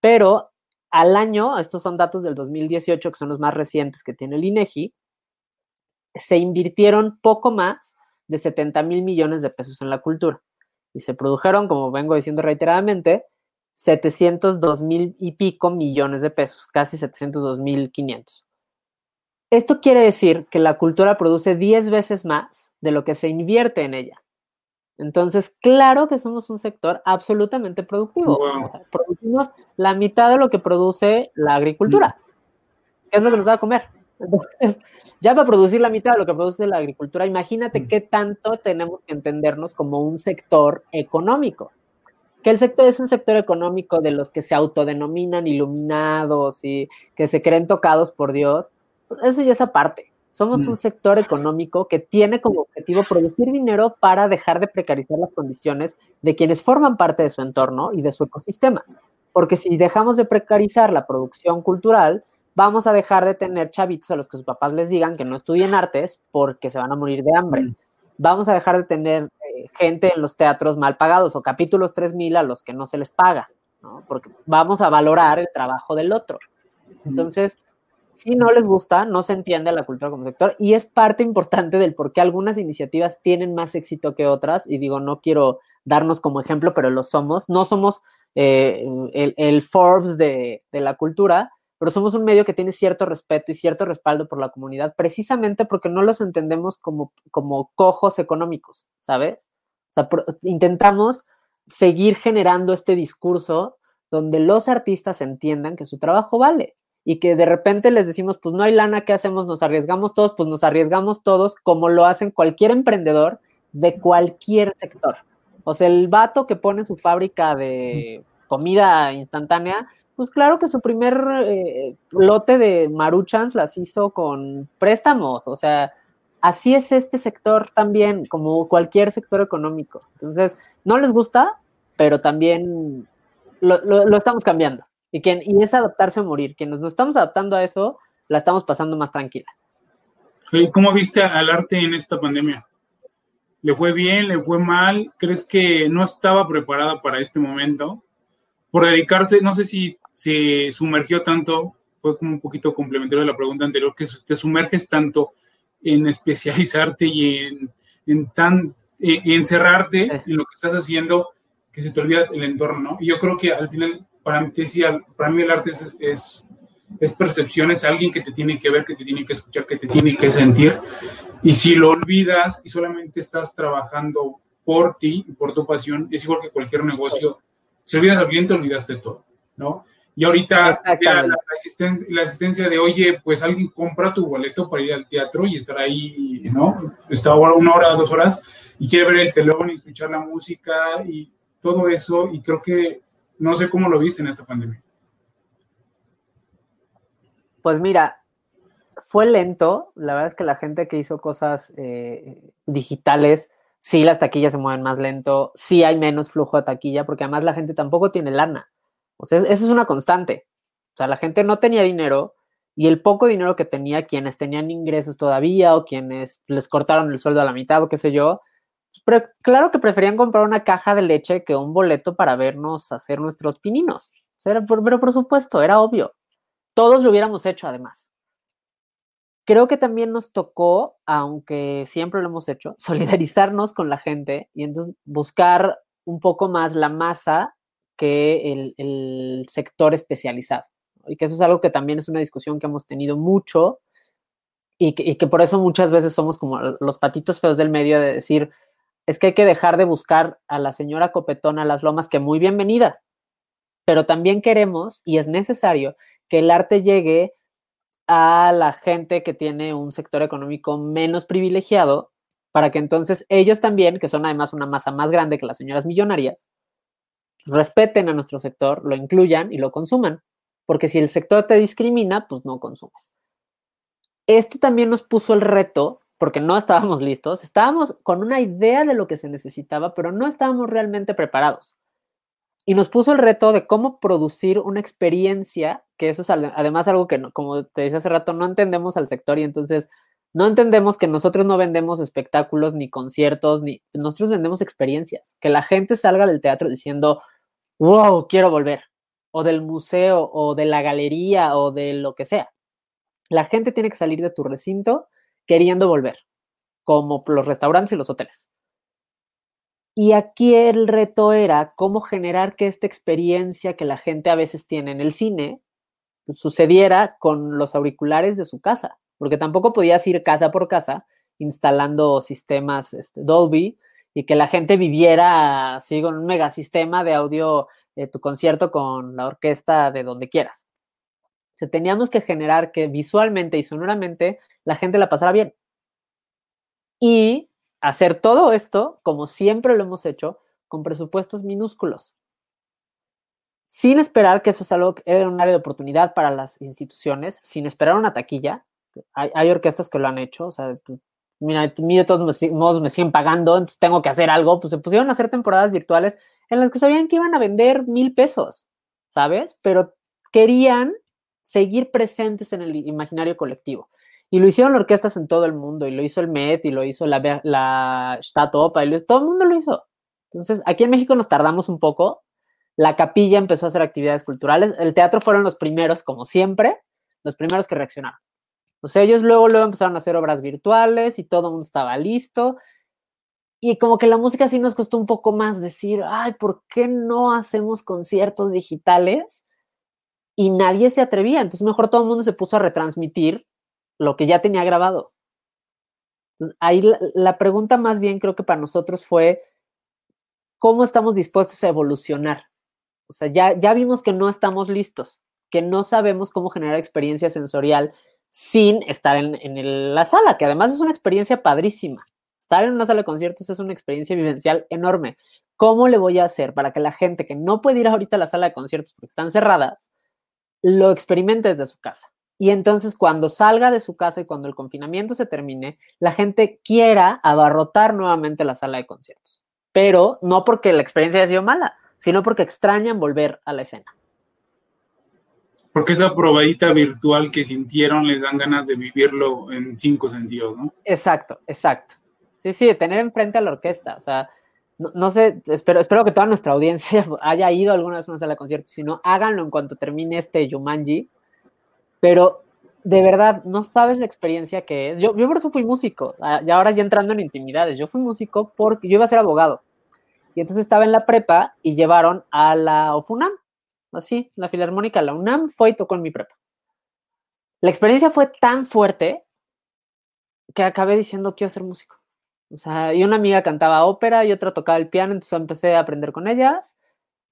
pero al año, estos son datos del 2018, que son los más recientes que tiene el INEGI, se invirtieron poco más de 70 mil millones de pesos en la cultura. Y se produjeron, como vengo diciendo reiteradamente, 702 mil y pico millones de pesos, casi 702 mil 500. Esto quiere decir que la cultura produce 10 veces más de lo que se invierte en ella. Entonces, claro que somos un sector absolutamente productivo. Producimos la mitad de lo que produce la agricultura. ¿Qué es lo que nos da a comer? Entonces, ya para producir la mitad de lo que produce la agricultura, imagínate qué tanto tenemos que entendernos como un sector económico. Que el sector es un sector económico de los que se autodenominan iluminados y que se creen tocados por Dios. Eso ya es aparte. Somos un sector económico que tiene como objetivo producir dinero para dejar de precarizar las condiciones de quienes forman parte de su entorno y de su ecosistema. Porque si dejamos de precarizar la producción cultural, vamos a dejar de tener chavitos a los que sus papás les digan que no estudien artes porque se van a morir de hambre. Vamos a dejar de tener eh, gente en los teatros mal pagados o capítulos 3000 a los que no se les paga, porque vamos a valorar el trabajo del otro. Entonces, si no les gusta, no se entiende la cultura como sector y es parte importante del por qué algunas iniciativas tienen más éxito que otras. Y digo, no quiero darnos como ejemplo, pero lo somos. No somos eh, el, Forbes de, la cultura, pero somos un medio que tiene cierto respeto y cierto respaldo por la comunidad, precisamente porque no los entendemos como, como cojos económicos, ¿sabes? O sea, intentamos seguir generando este discurso donde los artistas entiendan que su trabajo vale y que de repente les decimos, pues no hay lana, ¿qué hacemos? Nos arriesgamos todos, pues nos arriesgamos todos como lo hacen cualquier emprendedor de cualquier sector. O sea, el vato que pone su fábrica de comida instantánea, pues claro que su primer eh, lote de maruchans las hizo con préstamos, o sea, así es este sector también, como cualquier sector económico. Entonces, no les gusta, pero también lo estamos cambiando. Y, quien, y es adaptarse o morir. Quienes nos estamos adaptando a eso, la estamos pasando más tranquila. ¿Cómo viste al arte en esta pandemia? ¿Le fue bien? ¿Le fue mal? ¿Crees que no estaba preparada para este momento? Por dedicarse, no sé si se sumergió tanto, fue como un poquito complementario a la pregunta anterior, que te sumerges tanto en especializarte y en, en tan encerrarte en lo que estás haciendo que se te olvida el entorno, ¿no? Y yo creo que al final para mí, para mí el arte es, es, es, percepción, es alguien que te tiene que ver, que te tiene que escuchar, que te tiene que sentir. Y si lo olvidas y solamente estás trabajando por ti y por tu pasión, es igual que cualquier negocio. Si olvidas al cliente, olvidaste todo, ¿no? Y ahorita la, la, asistencia, la, asistencia, de, oye, pues alguien compra tu boleto para ir al teatro y estar ahí, ¿no? Está una hora, dos horas y quiere ver el telón y escuchar la música y todo eso. Y creo que no sé cómo lo viste en esta pandemia. Pues mira, fue lento. La verdad es que la gente que hizo cosas eh, digitales, sí las taquillas se mueven más lento, sí hay menos flujo de taquilla, porque además la gente tampoco tiene lana. O sea, eso es una constante. O sea, la gente no tenía dinero y el poco dinero que tenía, quienes tenían ingresos todavía o quienes les cortaron el sueldo a la mitad o qué sé yo, pero claro que preferían comprar una caja de leche que un boleto para vernos hacer nuestros pininos. pero por supuesto, era obvio. Todos lo hubiéramos hecho además. Creo que también nos tocó, aunque siempre lo hemos hecho, solidarizarnos con la gente y entonces buscar un poco más la masa que el, sector especializado. Y que eso es algo que también es una discusión que hemos tenido mucho y que, y que por eso muchas veces somos como los patitos feos del medio de decir, es que hay que dejar de buscar a la señora copetona las lomas, que muy bienvenida, pero también queremos y es necesario que el arte llegue a la gente que tiene un sector económico menos privilegiado, para que entonces ellos también, que son además una masa más grande que las señoras millonarias, respeten a nuestro sector, lo incluyan y lo consuman, porque si el sector te discrimina, pues no consumes. Esto también nos puso el reto porque no estábamos listos, estábamos con una idea de lo que se necesitaba, pero no estábamos realmente preparados. Y nos puso el reto de cómo producir una experiencia, que eso es además algo que, como te decía hace rato, no entendemos al sector y entonces no entendemos que nosotros no vendemos espectáculos ni conciertos, ni nosotros vendemos experiencias, que la gente salga del teatro diciendo, wow, quiero volver, o del museo, o de la galería, o de lo que sea. La gente tiene que salir de tu recinto queriendo volver, como los restaurantes y los hoteles. Y aquí el reto era cómo generar que esta experiencia que la gente a veces tiene en el cine pues, sucediera con los auriculares de su casa, porque tampoco podías ir casa por casa instalando sistemas este, Dolby y que la gente viviera así con un megasistema de audio de tu concierto con la orquesta de donde quieras. Teníamos que generar que visualmente y sonoramente la gente la pasara bien. Y hacer todo esto, como siempre lo hemos hecho, con presupuestos minúsculos. Sin esperar que eso es algo, era un área de oportunidad para las instituciones, sin esperar una taquilla. Hay, orquestas que lo han hecho, o sea, mira, a mí de todos modos me siguen pagando, entonces tengo que hacer algo, pues se pusieron a hacer temporadas virtuales en las que sabían que iban a vender mil pesos, ¿sabes? Pero querían seguir presentes en el imaginario colectivo. Y lo hicieron orquestas en todo el mundo, y lo hizo el Met, y lo hizo la, la Statopa, y todo el mundo lo hizo. Entonces, aquí en México nos tardamos un poco. La capilla empezó a hacer actividades culturales. El teatro fueron los primeros, como siempre, los primeros que reaccionaron. O sea, ellos luego, luego empezaron a hacer obras virtuales y todo el mundo estaba listo. Y como que la música sí nos costó un poco más decir, ay, ¿por qué no hacemos conciertos digitales? Y nadie se atrevía. Entonces, mejor todo el mundo se puso a retransmitir lo que ya tenía grabado. Entonces, ahí la, pregunta más bien creo que para nosotros fue, ¿cómo estamos dispuestos a evolucionar? O sea, ya, ya vimos que no estamos listos, que no sabemos cómo generar experiencia sensorial sin estar en, en la sala, que además es una experiencia padrísima. Estar en una sala de conciertos es una experiencia vivencial enorme. ¿Cómo le voy a hacer para que la gente que no puede ir ahorita a la sala de conciertos porque están cerradas, lo experimente desde su casa? Y entonces cuando salga de su casa y cuando el confinamiento se termine, la gente quiera abarrotar nuevamente la sala de conciertos. Pero no porque la experiencia haya sido mala, sino porque extrañan volver a la escena. Porque esa probadita virtual que sintieron les dan ganas de vivirlo en cinco sentidos, ¿no? Exacto, exacto. Sí, sí, de tener enfrente a la orquesta. O sea, no, sé, espero, espero que toda nuestra audiencia haya, ido alguna vez a una sala de conciertos. Si no, háganlo en cuanto termine este Yumanji pero de verdad, no sabes la experiencia que es. Yo, yo por eso fui músico, ah, y ahora ya entrando en intimidades, yo fui músico porque yo iba a ser abogado. Y entonces estaba en la prepa y llevaron a la OFUNAM, así, la Filarmónica, la UNAM fue y tocó en mi prepa. La experiencia fue tan fuerte que acabé diciendo quiero ser músico. O sea, y una amiga cantaba ópera y otra tocaba el piano, entonces empecé a aprender con ellas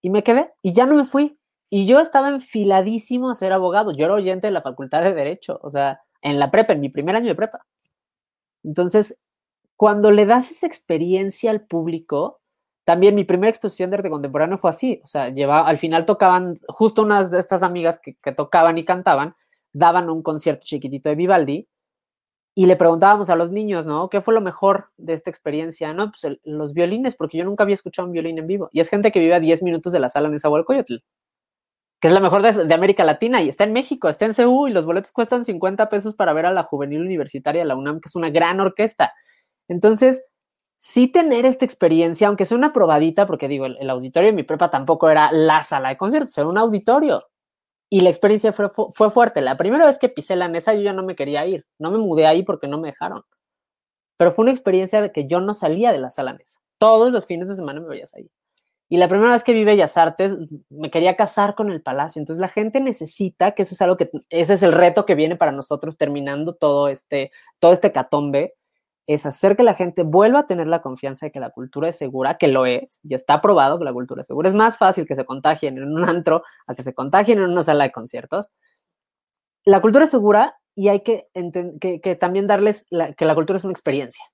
y me quedé y ya no me fui. Y yo estaba enfiladísimo a ser abogado. Yo era oyente de la Facultad de Derecho, o sea, en la prepa, en mi primer año de prepa. Entonces, cuando le das esa experiencia al público, también mi primera exposición de arte contemporáneo fue así. O sea, llevaba, al final tocaban, justo unas de estas amigas que, tocaban y cantaban, daban un concierto chiquitito de Vivaldi y le preguntábamos a los niños, ¿no? ¿Qué fue lo mejor de esta experiencia? No, pues los violines, porque yo nunca había escuchado un violín en vivo. Y es gente que vive a 10 minutos de la sala en Coyotl que es la mejor de, América Latina y está en México, está en CU y los boletos cuestan 50 pesos para ver a la Juvenil Universitaria la UNAM, que es una gran orquesta. Entonces, sí tener esta experiencia, aunque sea una probadita, porque digo, el, auditorio de mi prepa tampoco era la sala de conciertos, era un auditorio. Y la experiencia fue, fue fuerte. La primera vez que pisé la mesa yo ya no me quería ir. No me mudé ahí porque no me dejaron. Pero fue una experiencia de que yo no salía de la sala mesa. Todos los fines de semana me veías ahí. Y la primera vez que vi Bellas Artes, me quería casar con el palacio. Entonces la gente necesita, que eso es algo que, ese es el reto que viene para nosotros terminando todo este, todo este catombe, es hacer que la gente vuelva a tener la confianza de que la cultura es segura, que lo es, ya está probado que la cultura es segura. Es más fácil que se contagien en un antro a que se contagien en una sala de conciertos. La cultura es segura y hay que, que, también darles que la cultura es una experiencia.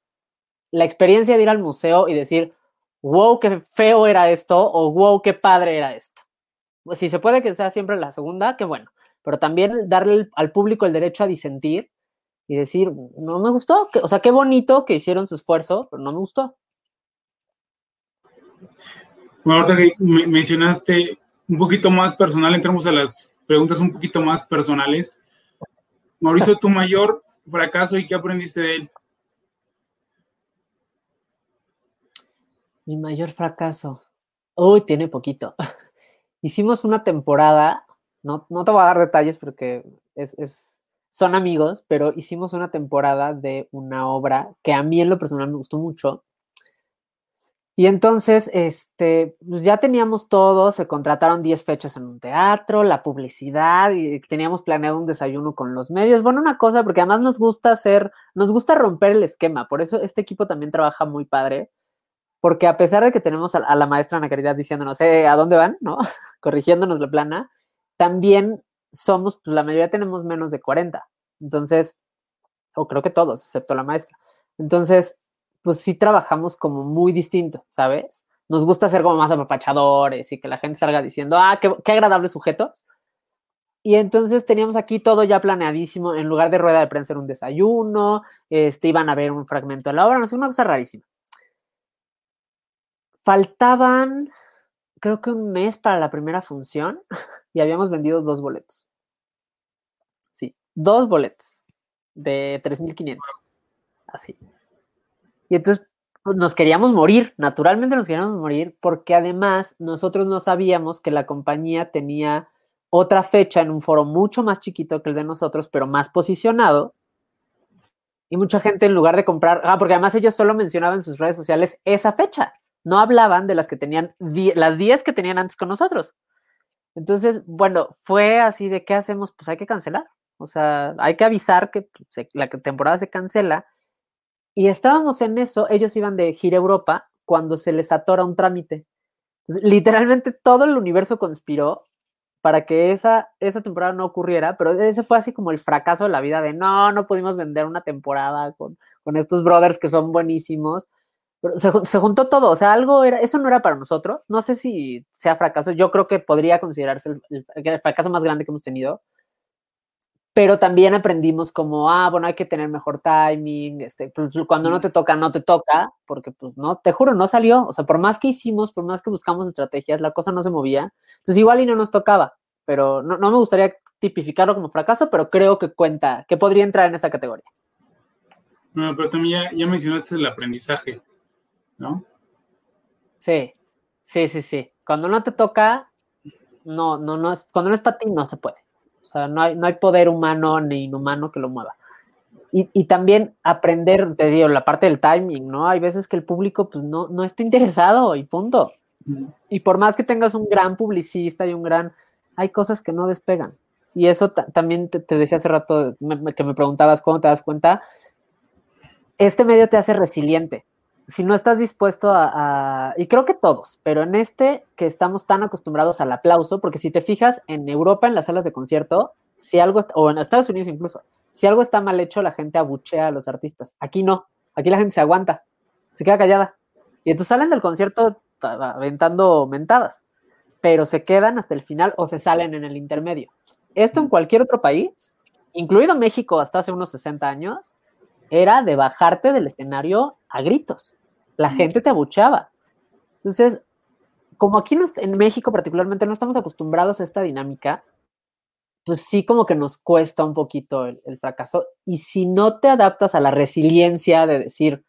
La experiencia de ir al museo y decir, wow, qué feo era esto o wow, qué padre era esto. Si se puede que sea siempre la segunda, qué bueno, pero también darle al público el derecho a disentir y decir, no me gustó, o sea, qué bonito que hicieron su esfuerzo, pero no me gustó. Bueno, ahorita que mencionaste un poquito más personal, entramos a las preguntas un poquito más personales. Mauricio, tu mayor fracaso y qué aprendiste de él. Mi mayor fracaso. Uy, tiene poquito. Hicimos una temporada, no, no te voy a dar detalles porque es, son amigos, pero hicimos una temporada de una obra que a mí en lo personal me gustó mucho. Y entonces, este, pues ya teníamos todo, se contrataron 10 fechas en un teatro, la publicidad, y teníamos planeado un desayuno con los medios. Bueno, una cosa, porque además nos gusta hacer, nos gusta romper el esquema, por eso este equipo también trabaja muy padre, porque a pesar de que tenemos a, la maestra Ana Caridad diciéndonos, eh, ¿a dónde van? ¿No? Corrigiéndonos la plana, también somos, pues la mayoría tenemos menos de 40. Entonces, o creo que todos, excepto la maestra. Entonces, pues sí trabajamos como muy distinto, ¿sabes? Nos gusta ser como más apapachadores y que la gente salga diciendo, ah, qué, qué agradables sujetos. Y entonces teníamos aquí todo ya planeadísimo. En lugar de rueda de prensa, un desayuno. Este, iban a ver un fragmento de la obra. No sé, una cosa rarísima. Faltaban, creo que un mes para la primera función y habíamos vendido dos boletos. Sí, dos boletos de 3.500. Así. Y entonces pues, nos queríamos morir, naturalmente nos queríamos morir, porque además nosotros no sabíamos que la compañía tenía otra fecha en un foro mucho más chiquito que el de nosotros, pero más posicionado. Y mucha gente en lugar de comprar, ah, porque además ellos solo mencionaban en sus redes sociales esa fecha, no hablaban de las que tenían, las 10 que tenían antes con nosotros. Entonces, bueno, fue así de qué hacemos, pues hay que cancelar. O sea, hay que avisar que pues, la temporada se cancela. Y estábamos en eso, ellos iban de gira Europa cuando se les atora un trámite. literalmente todo el universo conspiró para que esa, esa temporada no ocurriera, pero ese fue así como el fracaso de la vida de no, no pudimos vender una temporada con, con estos brothers que son buenísimos. Pero se, juntó todo, o sea, algo era, eso no era para nosotros, no sé si sea fracaso, yo creo que podría considerarse el, fracaso más grande que hemos tenido, pero también aprendimos como, ah, bueno, hay que tener mejor timing, este, pues, cuando no te toca, no te toca, porque pues no, te juro, no salió, o sea, por más que hicimos, por más que buscamos estrategias, la cosa no se movía, entonces igual y no nos tocaba, pero no, no me gustaría tipificarlo como fracaso, pero creo que cuenta, que podría entrar en esa categoría. No, pero también ya, ya mencionaste el aprendizaje. ¿No? Sí, sí, sí, sí. Cuando no te toca, no, no, no es, cuando no es para ti, no se puede. O sea, no hay, no hay poder humano ni inhumano que lo mueva. Y, y, también aprender, te digo, la parte del timing, ¿no? Hay veces que el público pues no, no está interesado y punto. Y por más que tengas un gran publicista y un gran, hay cosas que no despegan. Y eso también te, decía hace rato que me preguntabas cómo te das cuenta. Este medio te hace resiliente si no estás dispuesto a, y creo que todos, pero en este que estamos tan acostumbrados al aplauso, porque si te fijas en Europa, en las salas de concierto, si algo, o en Estados Unidos incluso, si algo está mal hecho, la gente abuchea a los artistas. Aquí no, aquí la gente se aguanta, se queda callada. Y entonces salen del concierto aventando mentadas, pero se quedan hasta el final o se salen en el intermedio. Esto en cualquier otro país, incluido México hasta hace unos 60 años, era de bajarte del escenario a gritos. La gente te abuchaba. Entonces, como aquí en México particularmente no estamos acostumbrados a esta dinámica, pues sí como que nos cuesta un poquito el, el, fracaso. Y si no te adaptas a la resiliencia de decir,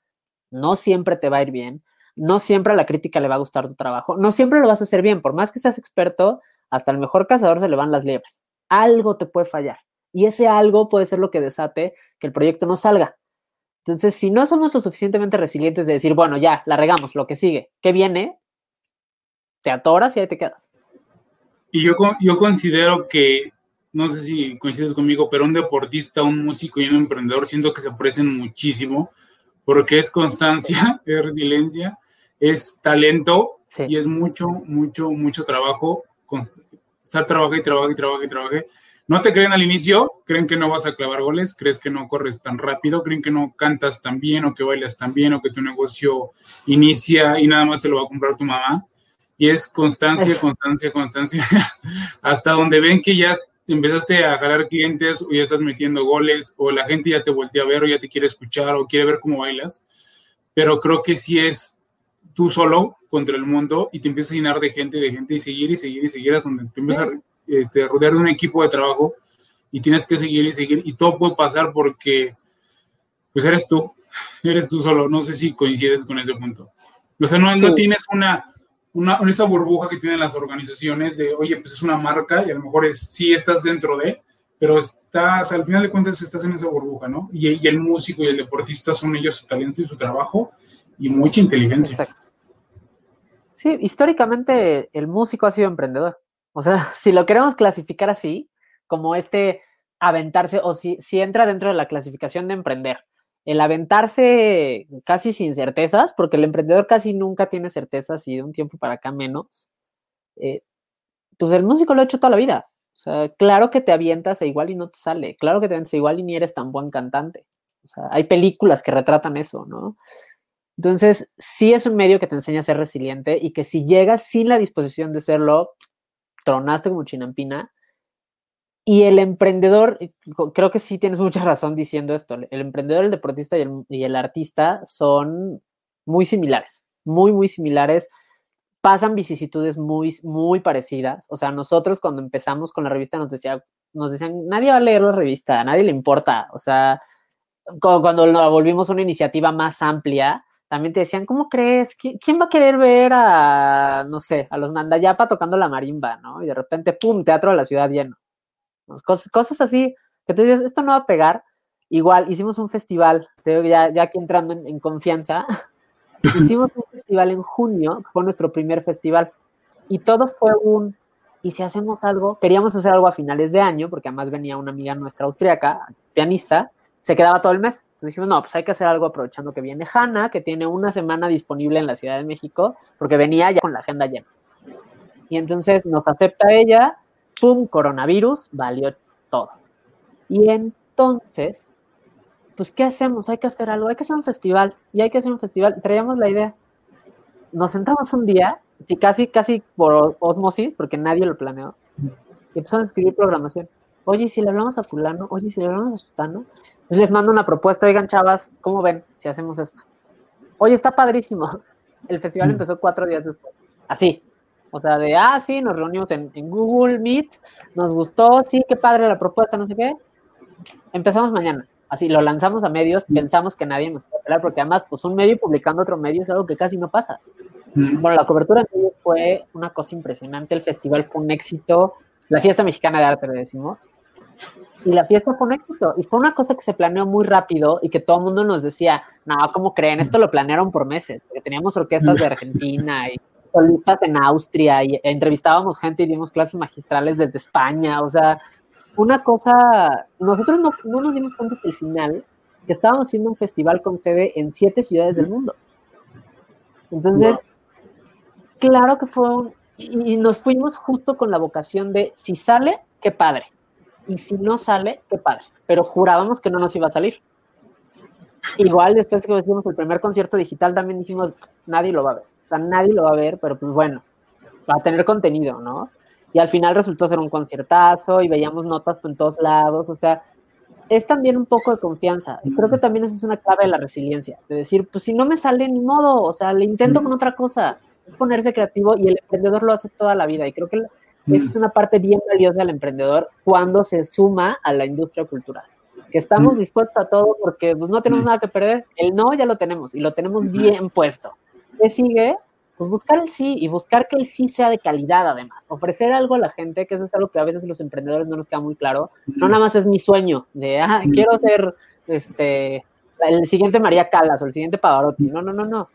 no siempre te va a ir bien, no siempre a la crítica le va a gustar tu trabajo, no siempre lo vas a hacer bien, por más que seas experto, hasta el mejor cazador se le van las liebres. Algo te puede fallar. Y ese algo puede ser lo que desate que el proyecto no salga. Entonces, si no somos lo suficientemente resilientes de decir, bueno, ya, la regamos, lo que sigue, ¿qué viene? Te atoras y ahí te quedas. Y yo, yo considero que, no sé si coincides conmigo, pero un deportista, un músico y un emprendedor siento que se aprecian muchísimo porque es constancia, es resiliencia, es talento y es mucho, mucho, mucho trabajo. Estar trabaja y trabaja y trabaja y trabaja no te creen al inicio, creen que no vas a clavar goles, crees que no corres tan rápido, creen que no cantas tan bien o que bailas tan bien o que tu negocio inicia y nada más te lo va a comprar tu mamá. Y es constancia, constancia, constancia, hasta donde ven que ya empezaste a jalar clientes o ya estás metiendo goles o la gente ya te voltea a ver o ya te quiere escuchar o quiere ver cómo bailas. Pero creo que sí es tú solo contra el mundo y te empiezas a llenar de gente, de gente y seguir y seguir y seguir hasta donde te empiezas a este, rodear de un equipo de trabajo y tienes que seguir y seguir y todo puede pasar porque pues eres tú, eres tú solo, no sé si coincides con ese punto. O sea, no, no tienes una, una, esa burbuja que tienen las organizaciones de, oye, pues es una marca y a lo mejor es, sí estás dentro de, pero estás, al final de cuentas, estás en esa burbuja, ¿no? Y, el músico y el deportista son ellos su talento y su trabajo y mucha inteligencia. Exacto. Sí, históricamente el músico ha sido emprendedor. O sea, si lo queremos clasificar así, como este aventarse, o si, si entra dentro de la clasificación de emprender, el aventarse casi sin certezas, porque el emprendedor casi nunca tiene certezas y de un tiempo para acá menos, eh, pues el músico lo ha hecho toda la vida. O sea, claro que te avientas e igual y no te sale, claro que te avientas e igual y ni eres tan buen cantante. O sea, hay películas que retratan eso, ¿no? Entonces, sí es un medio que te enseña a ser resiliente y que si llegas sin la disposición de serlo, tronaste como chinampina. Y el emprendedor, creo que sí tienes mucha razón diciendo esto, el emprendedor, el deportista y el, y el artista son muy similares, muy, muy similares pasan vicisitudes muy, muy parecidas. O sea, nosotros cuando empezamos con la revista nos, decía, nos decían, nadie va a leer la revista, a nadie le importa. O sea, cuando la volvimos una iniciativa más amplia, también te decían, ¿cómo crees? ¿Quién, va a querer ver a, no sé, a los Nandayapa tocando la marimba, ¿no? Y de repente, ¡pum!, teatro de la ciudad lleno. Cosas, así, que tú dices, esto no va a pegar. Igual, hicimos un festival, ya, ya aquí entrando en confianza, Hicimos un festival en junio, que fue nuestro primer festival, y todo fue un, ¿y si hacemos algo? Queríamos hacer algo a finales de año, porque además venía una amiga nuestra austriaca, pianista, se quedaba todo el mes. Entonces dijimos, no, pues hay que hacer algo aprovechando que viene Hanna, que tiene una semana disponible en la Ciudad de México, porque venía ya con la agenda llena. Y entonces nos acepta ella, ¡pum! Coronavirus, valió todo. Y entonces pues, ¿qué hacemos? Hay que hacer algo, hay que hacer un festival, y hay que hacer un festival. Traíamos la idea. Nos sentamos un día, y casi, casi por osmosis, porque nadie lo planeó, y empezamos a escribir programación. Oye, si le hablamos a fulano, oye, si le hablamos a sutano, entonces les mando una propuesta, oigan, chavas, ¿cómo ven si hacemos esto? Oye, está padrísimo. El festival mm. empezó cuatro días después. Así. O sea, de, ah, sí, nos reunimos en, en Google Meet, nos gustó, sí, qué padre la propuesta, no sé qué. Empezamos mañana así lo lanzamos a medios, pensamos que nadie nos puede hablar, porque además, pues un medio publicando otro medio es algo que casi no pasa. Bueno, la cobertura en medios fue una cosa impresionante, el festival fue un éxito, la fiesta mexicana de arte, le decimos, y la fiesta fue un éxito, y fue una cosa que se planeó muy rápido y que todo el mundo nos decía, no, ¿cómo creen? Esto lo planearon por meses, porque teníamos orquestas de Argentina y solistas en Austria, y entrevistábamos gente y dimos clases magistrales desde España, o sea, una cosa, nosotros no, nos dimos cuenta que al final que estábamos haciendo un festival con sede en siete ciudades del mundo. Entonces, claro que fue un, y, nos fuimos justo con la vocación de si sale, qué padre. Y si no sale, qué padre. Pero jurábamos que no nos iba a salir. Igual después que hicimos el primer concierto digital también dijimos, nadie lo va a ver. O sea, nadie lo va a ver, pero pues bueno, va a tener contenido, ¿no? y al final resultó ser un conciertazo y veíamos notas en todos lados, o sea, es también un poco de confianza. Y creo que también esa es una clave de la resiliencia, de decir, pues si no me sale ni modo, o sea, le intento con otra cosa, ponerse creativo y el emprendedor lo hace toda la vida y creo que esa es una parte bien valiosa del emprendedor cuando se suma a la industria cultural. Que estamos dispuestos a todo porque pues, no tenemos nada que perder. El no ya lo tenemos y lo tenemos bien puesto. ¿Qué sigue? pues buscar el sí y buscar que el sí sea de calidad además, ofrecer algo a la gente, que eso es algo que a veces los emprendedores no nos queda muy claro, no nada más es mi sueño de, ah, quiero ser este, el siguiente María Calas o el siguiente Pavarotti, no, no, no, no,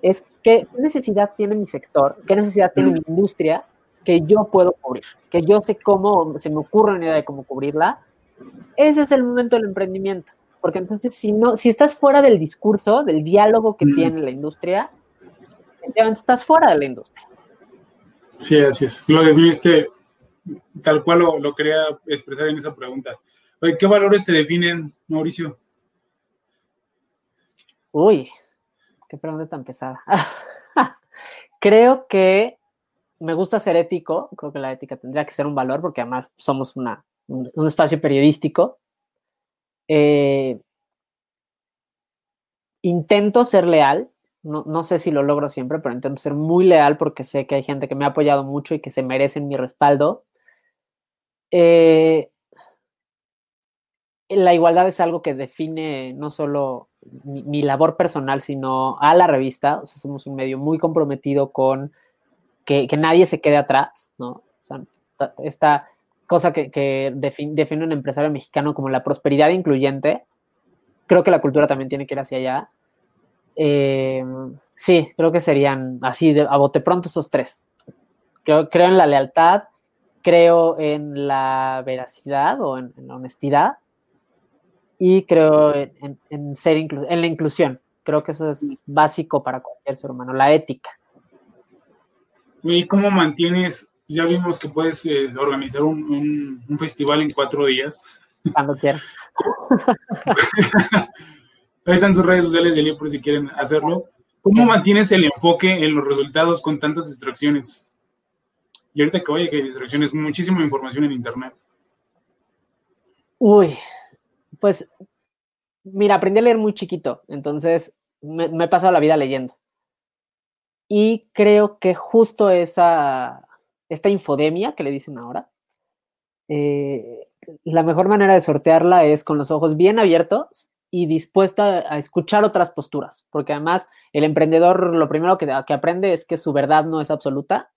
es qué necesidad tiene mi sector, qué necesidad tiene mi industria que yo puedo cubrir, que yo sé cómo, se me ocurre una idea de cómo cubrirla, ese es el momento del emprendimiento, porque entonces si no, si estás fuera del discurso, del diálogo que tiene la industria, estás fuera de la industria. Sí, así es. Lo definiste tal cual lo, quería expresar en esa pregunta. ¿Qué valores te definen, Mauricio? Uy, qué pregunta tan pesada. creo que me gusta ser ético, creo que la ética tendría que ser un valor porque además somos una, un, espacio periodístico. Eh, intento ser leal, no, sé si lo logro siempre, pero intento ser muy leal porque sé que hay gente que me ha apoyado mucho y que se merecen mi respaldo. Eh, la igualdad es algo que define no solo mi, labor personal, sino a la revista. Somos un medio muy comprometido con que, nadie se quede atrás, ¿no? esta cosa que, define, un empresario mexicano como la prosperidad incluyente. Creo que la cultura también tiene que ir hacia allá. Eh, sí, creo que serían así, a bote pronto esos tres. Creo, creo en la lealtad, creo en la veracidad o en, la honestidad y creo en, ser en la inclusión. Creo que eso es básico para cualquier ser humano, la ética. ¿Y cómo mantienes? Ya vimos que puedes eh, organizar un, festival en cuatro días. Cuando quieras. Ahí están sus redes sociales de por si quieren hacerlo. ¿Cómo mantienes el enfoque en los resultados con tantas distracciones? Y ahorita que oye que hay distracciones, muchísima información en Internet. Uy, pues mira, aprendí a leer muy chiquito, entonces me, he pasado la vida leyendo. Y creo que justo esa, esta infodemia que le dicen ahora, eh, la mejor manera de sortearla es con los ojos bien abiertos y dispuesto a, escuchar otras posturas, porque además el emprendedor lo primero que, que, aprende es que su verdad no es absoluta,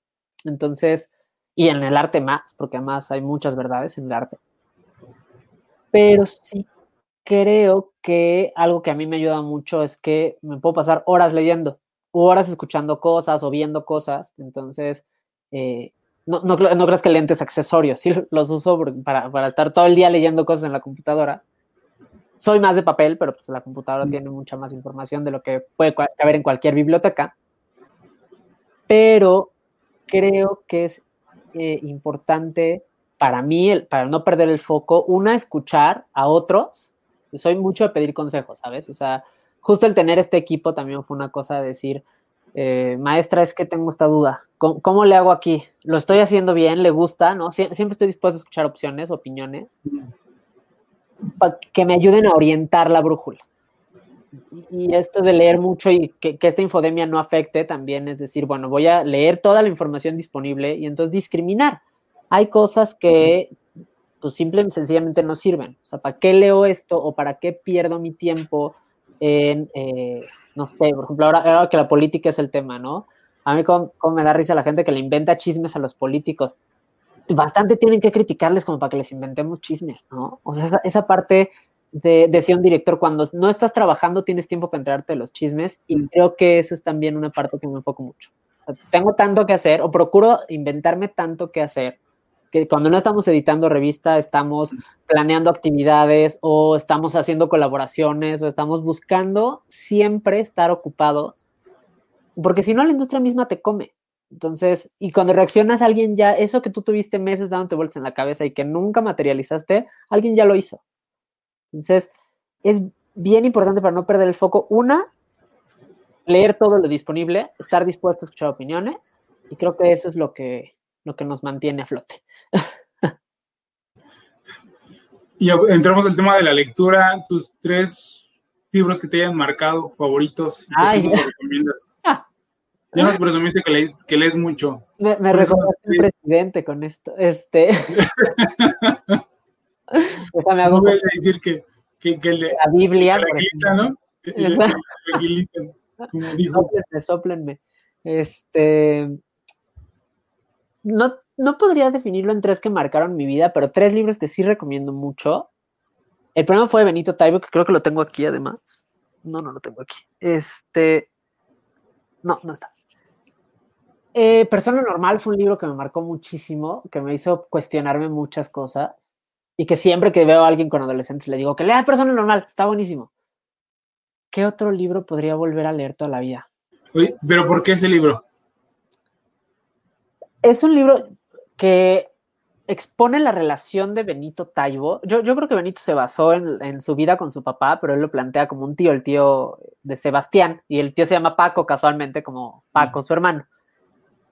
entonces, y en el arte más, porque además hay muchas verdades en el arte. Pero sí creo que algo que a mí me ayuda mucho es que me puedo pasar horas leyendo, horas escuchando cosas o viendo cosas. Entonces, eh, no, no, no, creas que lentes accesorios, sí los uso para, para, estar todo el día leyendo cosas en la computadora. Soy más de papel, pero pues la computadora mm. tiene mucha más información de lo que puede haber en cualquier biblioteca. Pero creo que es eh, importante para mí, para no perder el foco, una, escuchar a otros soy mucho de pedir consejos, ¿sabes? O sea, justo el tener este equipo también fue una cosa de decir, eh, maestra, es que tengo esta duda, ¿Cómo, le hago aquí? ¿Lo estoy haciendo bien? ¿Le gusta? ¿No? siempre estoy dispuesto a escuchar opciones, opiniones, que me ayuden a orientar la brújula. Y esto de leer mucho y que, que, esta infodemia no afecte también, es decir, bueno, voy a leer toda la información disponible y entonces discriminar. Hay cosas que, pues simple y sencillamente no sirven. O sea, ¿para qué leo esto o para qué pierdo mi tiempo en, eh, no sé, por ejemplo, ahora, que la política es el tema, ¿no? A mí como, me da risa la gente que le inventa chismes a los políticos. Bastante tienen que criticarles como para que les inventemos chismes, ¿no? O sea, esa, parte de, decía un director, cuando no estás trabajando tienes tiempo para enterarte de los chismes y creo que eso es también una parte que me enfoco mucho. tengo tanto que hacer o procuro inventarme tanto que hacer que cuando no estamos editando revista, estamos planeando actividades o estamos haciendo colaboraciones o estamos buscando siempre estar ocupados, porque si no la industria misma te come. Entonces, y cuando reaccionas a alguien ya, eso que tú tuviste meses dándote vueltas en la cabeza y que nunca materializaste, alguien ya lo hizo. Entonces, es bien importante para no perder el foco, una, leer todo lo disponible, estar dispuesto a escuchar opiniones, y creo que eso es lo que, lo que nos mantiene a flote. Y entramos al tema de la lectura, tus tres libros que te hayan marcado, favoritos, Ay. Ya nos presumiste que lees, que lees mucho. Me, me recordaste el presidente con esto. Este. Déjame hago. voy a decir que, que, que la Biblia. La ¿no? como dijo. Sóplenme, Este no, no podría definirlo en tres que marcaron mi vida, pero tres libros que sí recomiendo mucho. El primero fue Benito Taibo, que creo que lo tengo aquí además. No, no lo tengo aquí. Este. No, no está. Eh, Persona Normal fue un libro que me marcó muchísimo, que me hizo cuestionarme muchas cosas y que siempre que veo a alguien con adolescentes le digo que lea Persona Normal, está buenísimo. ¿Qué otro libro podría volver a leer toda la vida? pero ¿por qué ese libro? es un libro que expone la relación de Benito Taibo. Yo, yo creo que Benito se basó en, su vida con su papá, pero él lo plantea como un tío, el tío de Sebastián, y el tío se llama Paco casualmente, como Paco, su hermano.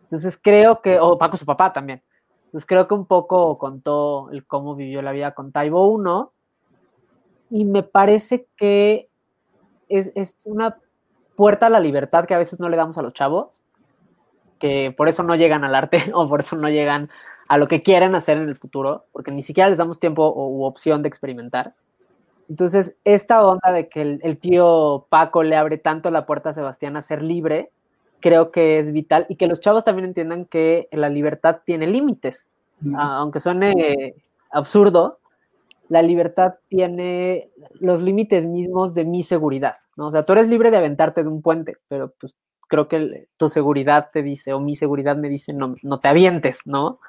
Entonces creo que, o Paco su papá también. Entonces creo que un poco contó el cómo vivió la vida con Taibo 1, y me parece que es, es una puerta a la libertad que a veces no le damos a los chavos que por eso no llegan al arte o por eso no llegan a lo que quieren hacer en el futuro, porque ni siquiera les damos tiempo u opción de experimentar. Entonces, esta onda de que el, tío Paco le abre tanto la puerta a Sebastián a ser libre, creo que es vital y que los chavos también entiendan que la libertad tiene límites. aunque suene absurdo, la libertad tiene los límites mismos de mi seguridad, ¿no? O sea, tú eres libre de aventarte de un puente, pero pues creo que tu seguridad te dice, o mi seguridad me dice, no, no te avientes, ¿no?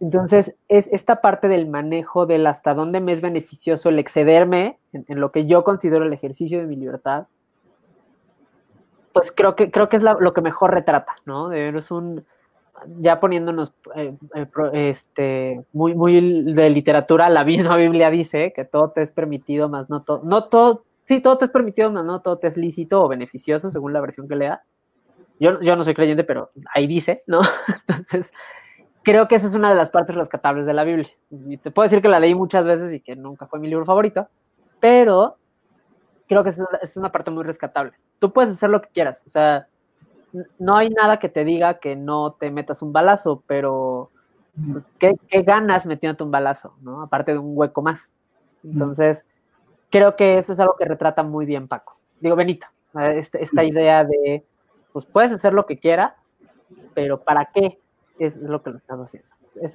Entonces, es esta parte del manejo del hasta dónde me es beneficioso el excederme en, lo que yo considero el ejercicio de mi libertad, pues creo que, creo que es lo que mejor retrata, ¿no? Es un, ya poniéndonos eh, eh, este, muy, muy de literatura, la misma Biblia dice que todo te es permitido, más no todo, no todo, sí, todo te es permitido, más no todo te es lícito o beneficioso, según la versión que leas. Yo, yo no soy creyente, pero ahí dice, ¿no? Entonces, creo que esa es una de las partes rescatables de la Biblia. Y te puedo decir que la leí muchas veces y que nunca fue mi libro favorito, pero creo que es una parte muy rescatable. Tú puedes hacer lo que quieras, o sea, no hay nada que te diga que no te metas un balazo, pero pues, ¿qué, ganas metiéndote un balazo, ¿no? Aparte de un hueco más. Entonces, creo que eso es algo que retrata muy bien Paco. Digo, Benito, este, esta, idea de, pues puedes hacer lo que quieras, pero ¿para qué? Es, lo que lo estás haciendo.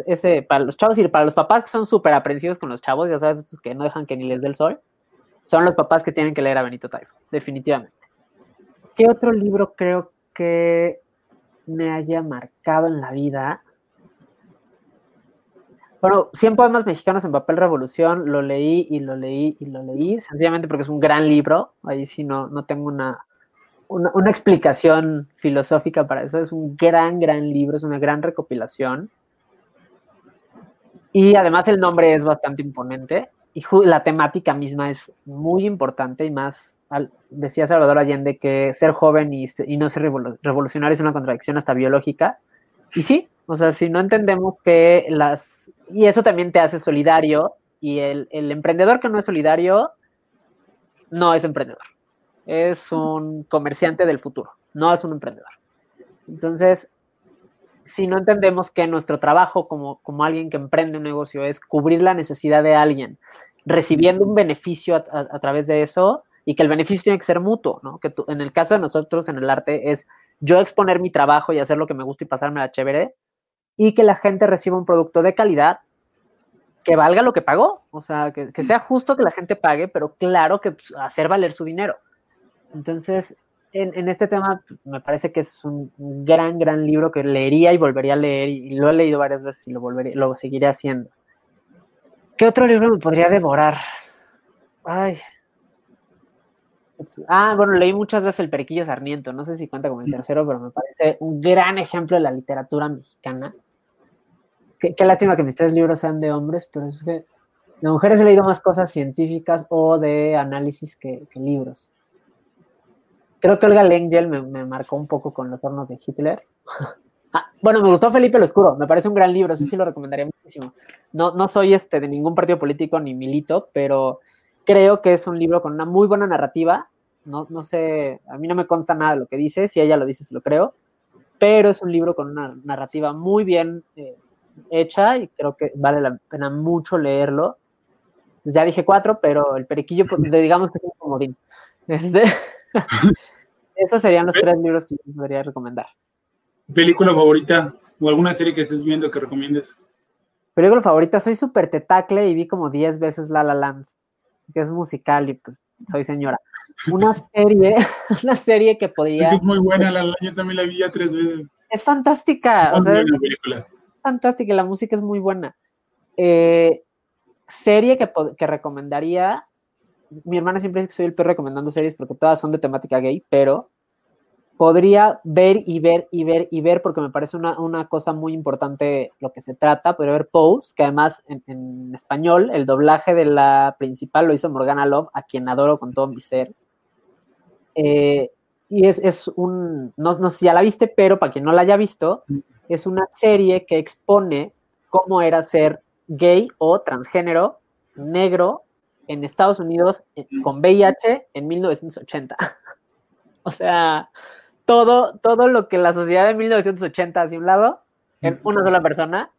ese, para los chavos y para los papás que son súper aprensivos con los chavos, ya sabes, estos que no dejan que ni les dé el sol, son los papás que tienen que leer a Benito Taibo, definitivamente. ¿Qué otro libro creo que me haya marcado en la vida. Bueno, 100 poemas mexicanos en papel revolución, lo leí y lo leí y lo leí, sencillamente porque es un gran libro, ahí sí no, no tengo una, una, una, explicación filosófica para eso, es un gran, gran libro, es una gran recopilación. Y además el nombre es bastante imponente y la temática misma es muy importante y más, decía Salvador Allende que ser joven y, no ser revolucionario es una contradicción hasta biológica. Y sí, o sea, si no entendemos que las... Y eso también te hace solidario y el, el emprendedor que no es solidario no es emprendedor, es un comerciante del futuro, no es un emprendedor. Entonces, si no entendemos que nuestro trabajo como, como alguien que emprende un negocio es cubrir la necesidad de alguien, recibiendo un beneficio a, través de eso y que el beneficio tiene que ser mutuo, ¿no? Que en el caso de nosotros en el arte es yo exponer mi trabajo y hacer lo que me gusta y pasarme la chévere y que la gente reciba un producto de calidad que valga lo que pagó, o sea, que, sea justo que la gente pague, pero claro que pues, hacer valer su dinero. Entonces, en, este tema me parece que es un gran, gran libro que leería y volvería a leer y, lo he leído varias veces y lo, volveré, lo seguiré haciendo. ¿Qué otro libro me podría devorar? Ay. Ah, bueno, leí muchas veces El Periquillo Sarmiento, no sé si cuenta como el tercero, pero me parece un gran ejemplo de la literatura mexicana. Qué, lástima que mis tres libros sean de hombres, pero es que de mujeres he leído más cosas científicas o de análisis que libros. Creo que Olga Lengel me, marcó un poco con los hornos de Hitler. Ah, bueno, me gustó Felipe el Oscuro, me parece un gran libro, ese sí lo recomendaría muchísimo. No, no soy este de ningún partido político ni milito, pero creo que es un libro con una muy buena narrativa. No, no sé, a mí no me consta nada de lo que dice, si ella lo dice, se lo creo, pero es un libro con una narrativa muy bien eh, hecha y creo que vale la pena mucho leerlo. Pues ya dije cuatro, pero el periquillo, pues, digamos que es un comodín. Este, Esos serían los tres libros que yo podría recomendar. ¿Película favorita o alguna serie que estés viendo que recomiendes? Película favorita, soy súper tetacle y vi como 10 veces La La Land, que es musical y pues soy señora. Una serie, una serie que podría... Es, muy buena La La yo también la vi ya tres veces. Es fantástica. Es buena película. Fantástica, la música es muy buena. Eh, serie que, que recomendaría, mi hermana siempre dice que soy el perro recomendando series porque todas son de temática gay, pero podría ver y ver y ver y ver porque me parece una, cosa muy importante lo que se trata. Podría ver Pose, que además en, español el doblaje de la principal lo hizo Morgana Love, a quien adoro con todo mi ser. Eh, y es, un, no, no sé si ya la viste, pero para quien no la haya visto, es una serie que expone cómo era ser gay o transgénero, negro, en Estados Unidos eh, con VIH en 1980. o sea, todo, todo lo que la sociedad de 1980 hace un lado, en una sola persona,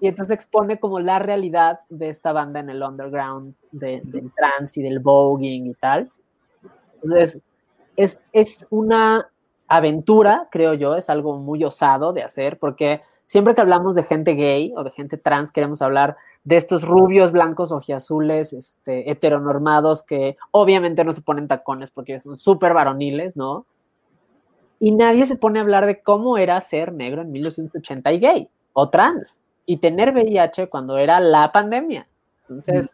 y entonces expone como la realidad de esta banda en el underground, del trance y del voguing y tal. Entonces, es, es una aventura, creo yo, es algo muy osado de hacer, porque siempre que hablamos de gente gay o de gente trans, queremos hablar de estos rubios, blancos, ojiazules, este, heteronormados que obviamente no se ponen tacones porque son súper varoniles, ¿no? Y nadie se pone a hablar de cómo era ser negro en 1980 y gay o trans y tener VIH cuando era la pandemia. Entonces,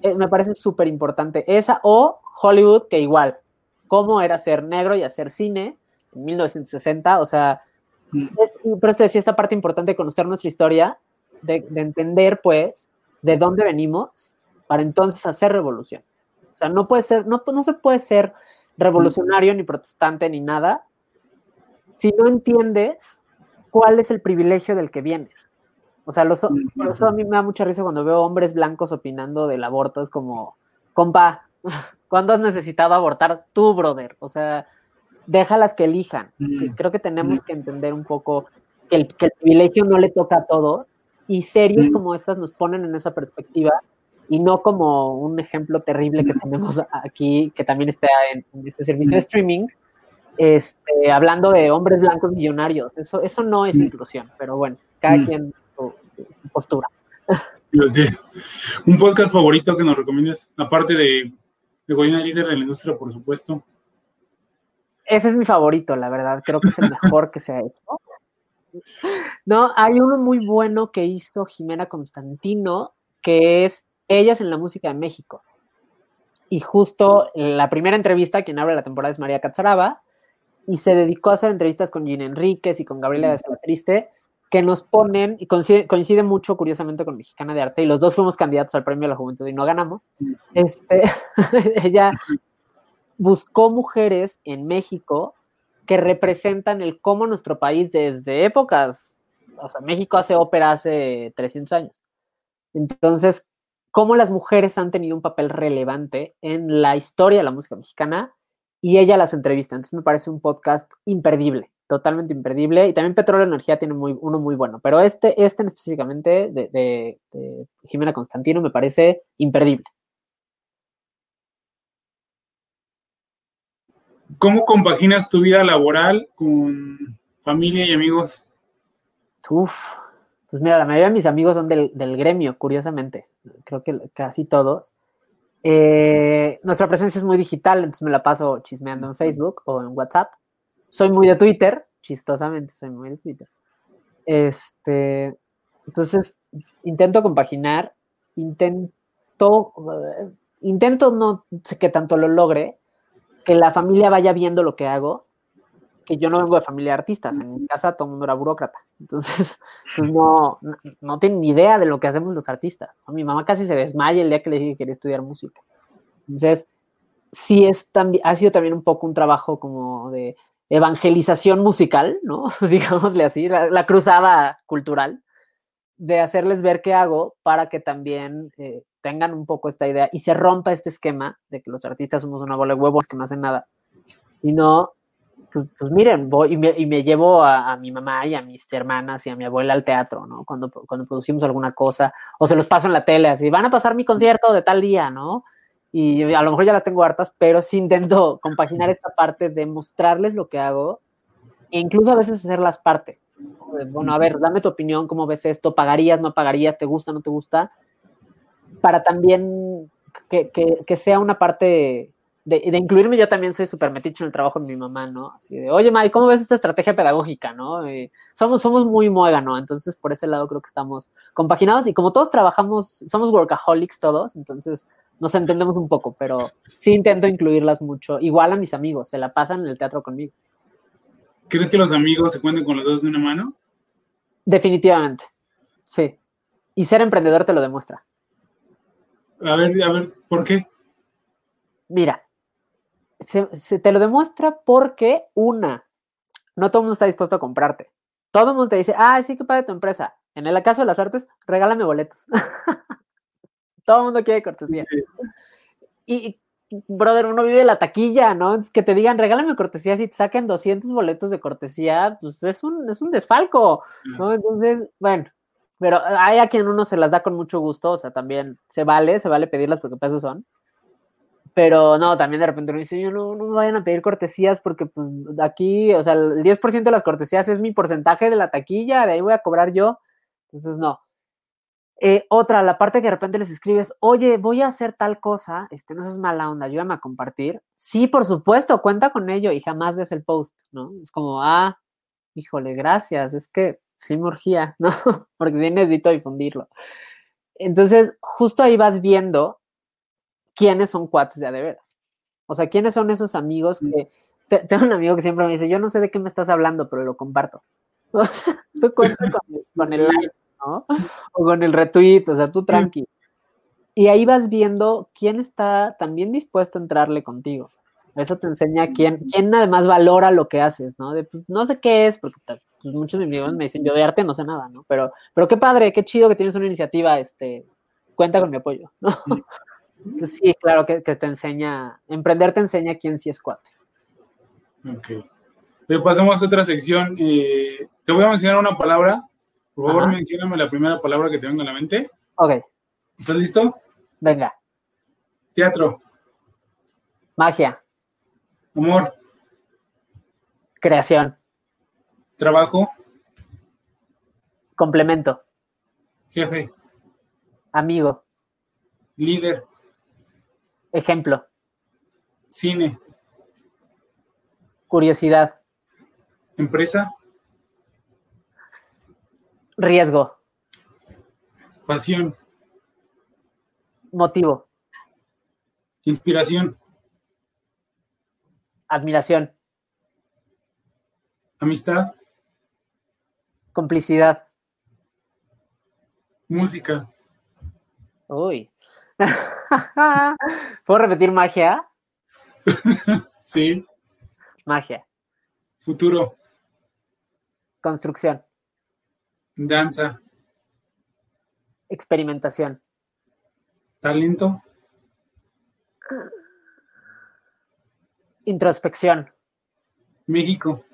eh, me parece súper importante esa o Hollywood, que igual, cómo era ser negro y hacer cine 1960, o sea, pero te decía esta parte importante de conocer nuestra historia, de, entender, pues, de dónde venimos para entonces hacer revolución. O sea, no puede ser, no, no se puede ser revolucionario ni protestante ni nada si no entiendes cuál es el privilegio del que vienes. O sea, los, por eso a mí me da mucha risa cuando veo hombres blancos opinando del aborto. Es como, compa, ¿cuándo has necesitado abortar tú, brother? O sea, déjalas que elijan. Creo que tenemos que entender un poco que el, privilegio no le toca a todos y series como estas nos ponen en esa perspectiva y no como un ejemplo terrible que tenemos aquí, que también está en, este servicio de streaming, este, hablando de hombres blancos millonarios. Eso, eso no es inclusión, pero bueno, cada quien su, postura. Así es. Un podcast favorito que nos recomiendas, aparte de, de Goyena Líder de la Industria, por supuesto. Ese es mi favorito, la verdad. Creo que es el mejor que se ha hecho. No, hay uno muy bueno que hizo Jimena Constantino, que es Ellas en la Música de México. Y justo la primera entrevista, quien abre la temporada es María Catzaraba, y se dedicó a hacer entrevistas con Gina Enríquez y con Gabriela de Sala Triste, que nos ponen, y coincide, mucho curiosamente con Mexicana de Arte, y los dos fuimos candidatos al Premio de la Juventud y no ganamos. Este, ella buscó mujeres en México que representan el cómo nuestro país desde épocas, o sea, México hace ópera hace 300 años. Entonces, cómo las mujeres han tenido un papel relevante en la historia de la música mexicana y ella las entrevista. Entonces me parece un podcast imperdible, totalmente imperdible. Y también Petróleo Energía tiene uno muy bueno, pero este, este específicamente de Jimena Constantino me parece imperdible. ¿Cómo compaginas tu vida laboral con familia y amigos? Uf, pues mira, la mayoría de mis amigos son del, gremio, curiosamente. Creo que casi todos. Eh, nuestra presencia es muy digital, entonces me la paso chismeando en Facebook o en WhatsApp. Soy muy de Twitter, chistosamente, soy muy de Twitter. Este, entonces, intento compaginar, intento, eh, intento no sé qué tanto lo logre, que la familia vaya viendo lo que hago, que yo no vengo de familia de artistas, en mi casa todo el mundo era burócrata, entonces pues no, no, tienen ni idea de lo que hacemos los artistas. Mi mamá casi se desmaya el día que le dije que quería estudiar música. Entonces, sí es también, ha sido también un poco un trabajo como de evangelización musical, ¿no? Digámosle así, la, cruzada cultural, de hacerles ver qué hago para que también eh, tengan un poco esta idea y se rompa este esquema de que los artistas somos una bola de huevos que no hacen nada. Y no, pues, pues miren, voy y me, llevo a, mi mamá y a mis hermanas y a mi abuela al teatro, ¿no? Cuando, cuando producimos alguna cosa, o se los paso en la tele, así, van a pasar mi concierto de tal día, ¿no? Y a lo mejor ya las tengo hartas, pero sí intento compaginar esta parte de mostrarles lo que hago e incluso a veces hacerlas parte. Bueno, a ver, dame tu opinión, ¿cómo ves esto? ¿Pagarías, no pagarías? ¿Te gusta, no te gusta? Para también que, sea una parte de, incluirme, yo también soy súper meticho en el trabajo de mi mamá, ¿no? Así de, oye, May, ¿cómo ves esta estrategia pedagógica, no? somos, somos muy ¿no? entonces por ese lado creo que estamos compaginados y como todos trabajamos, somos workaholics todos, entonces nos entendemos un poco, pero sí intento incluirlas mucho, igual a mis amigos, se la pasan en el teatro conmigo. ¿Crees que los amigos se cuenten con los dos de una mano? Definitivamente, sí. Y ser emprendedor te lo demuestra. A ver, a ver, ¿por qué? Mira, se, te lo demuestra porque, una, no todo el mundo está dispuesto a comprarte. Todo el mundo te dice, ah, sí que paga tu empresa. En el caso de las artes, regálame boletos. todo el mundo quiere cortesía. Y, brother, uno vive la taquilla, ¿no? Es que te digan, regálame cortesía, si te saquen 200 boletos de cortesía, pues es un, es un desfalco, ¿no? Entonces, bueno, pero hay a quien uno se las da con mucho gusto, o sea, también se vale, se vale pedirlas porque pesos son. Pero no, también de repente uno dice, yo no, no me vayan a pedir cortesías porque pues aquí, o sea, el 10% de las cortesías es mi porcentaje de la taquilla, de ahí voy a cobrar yo. Entonces, no. Eh, otra, la parte que de repente les escribes, oye, voy a hacer tal cosa, este, no seas mala onda, ayúdame a compartir. Sí, por supuesto, cuenta con ello y jamás ves el post, ¿no? Es como, ah, híjole, gracias, es que sí me urgía, ¿no? Porque sí necesito difundirlo. Entonces, justo ahí vas viendo quiénes son cuates de a de veras. O sea, quiénes son esos amigos que... tengo un amigo que siempre me dice, yo no sé de qué me estás hablando, pero lo comparto. O sea, tú cuentas con, el like, ¿no? O con el retweet, o sea, tú tranqui. Y ahí vas viendo quién está también dispuesto a entrarle contigo. Eso te enseña quién, quién además valora lo que haces, ¿no? De, pues, no sé qué es, porque pues, muchos de mis amigos me dicen, yo de arte no sé nada, ¿no? Pero, pero qué padre, qué chido que tienes una iniciativa, este, cuenta con mi apoyo, ¿no? sí, claro que, te enseña, emprender te enseña quién sí es cuate. Ok. Le pasamos a otra sección. Eh, te voy a mencionar una palabra. Por favor, mencióname la primera palabra que te venga a la mente. Ok. ¿Estás listo? Venga. Teatro. Magia. Amor. Creación. Trabajo. Complemento. Jefe. Amigo. Líder. Ejemplo. Cine. Curiosidad. Empresa. Riesgo. Pasión. Motivo. Inspiración. Admiración. Amistad. Complicidad. Música. Uy. ¿Puedo repetir magia? sí. Magia. Futuro. Construcción. Danza. Experimentación. Talento. Introspección. México.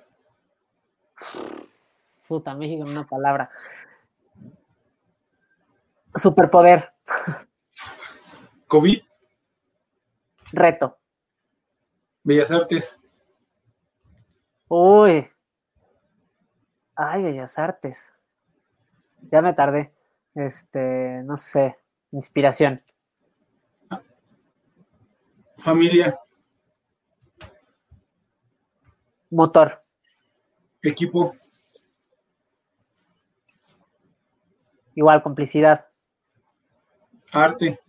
Puta, México en una palabra. Superpoder. COVID. Reto. Bellas Artes. Uy. Ay, Bellas Artes. Ya me tardé. Este, no sé. Inspiración. Familia. Motor. Equipo. Igual, complicidad. Arte.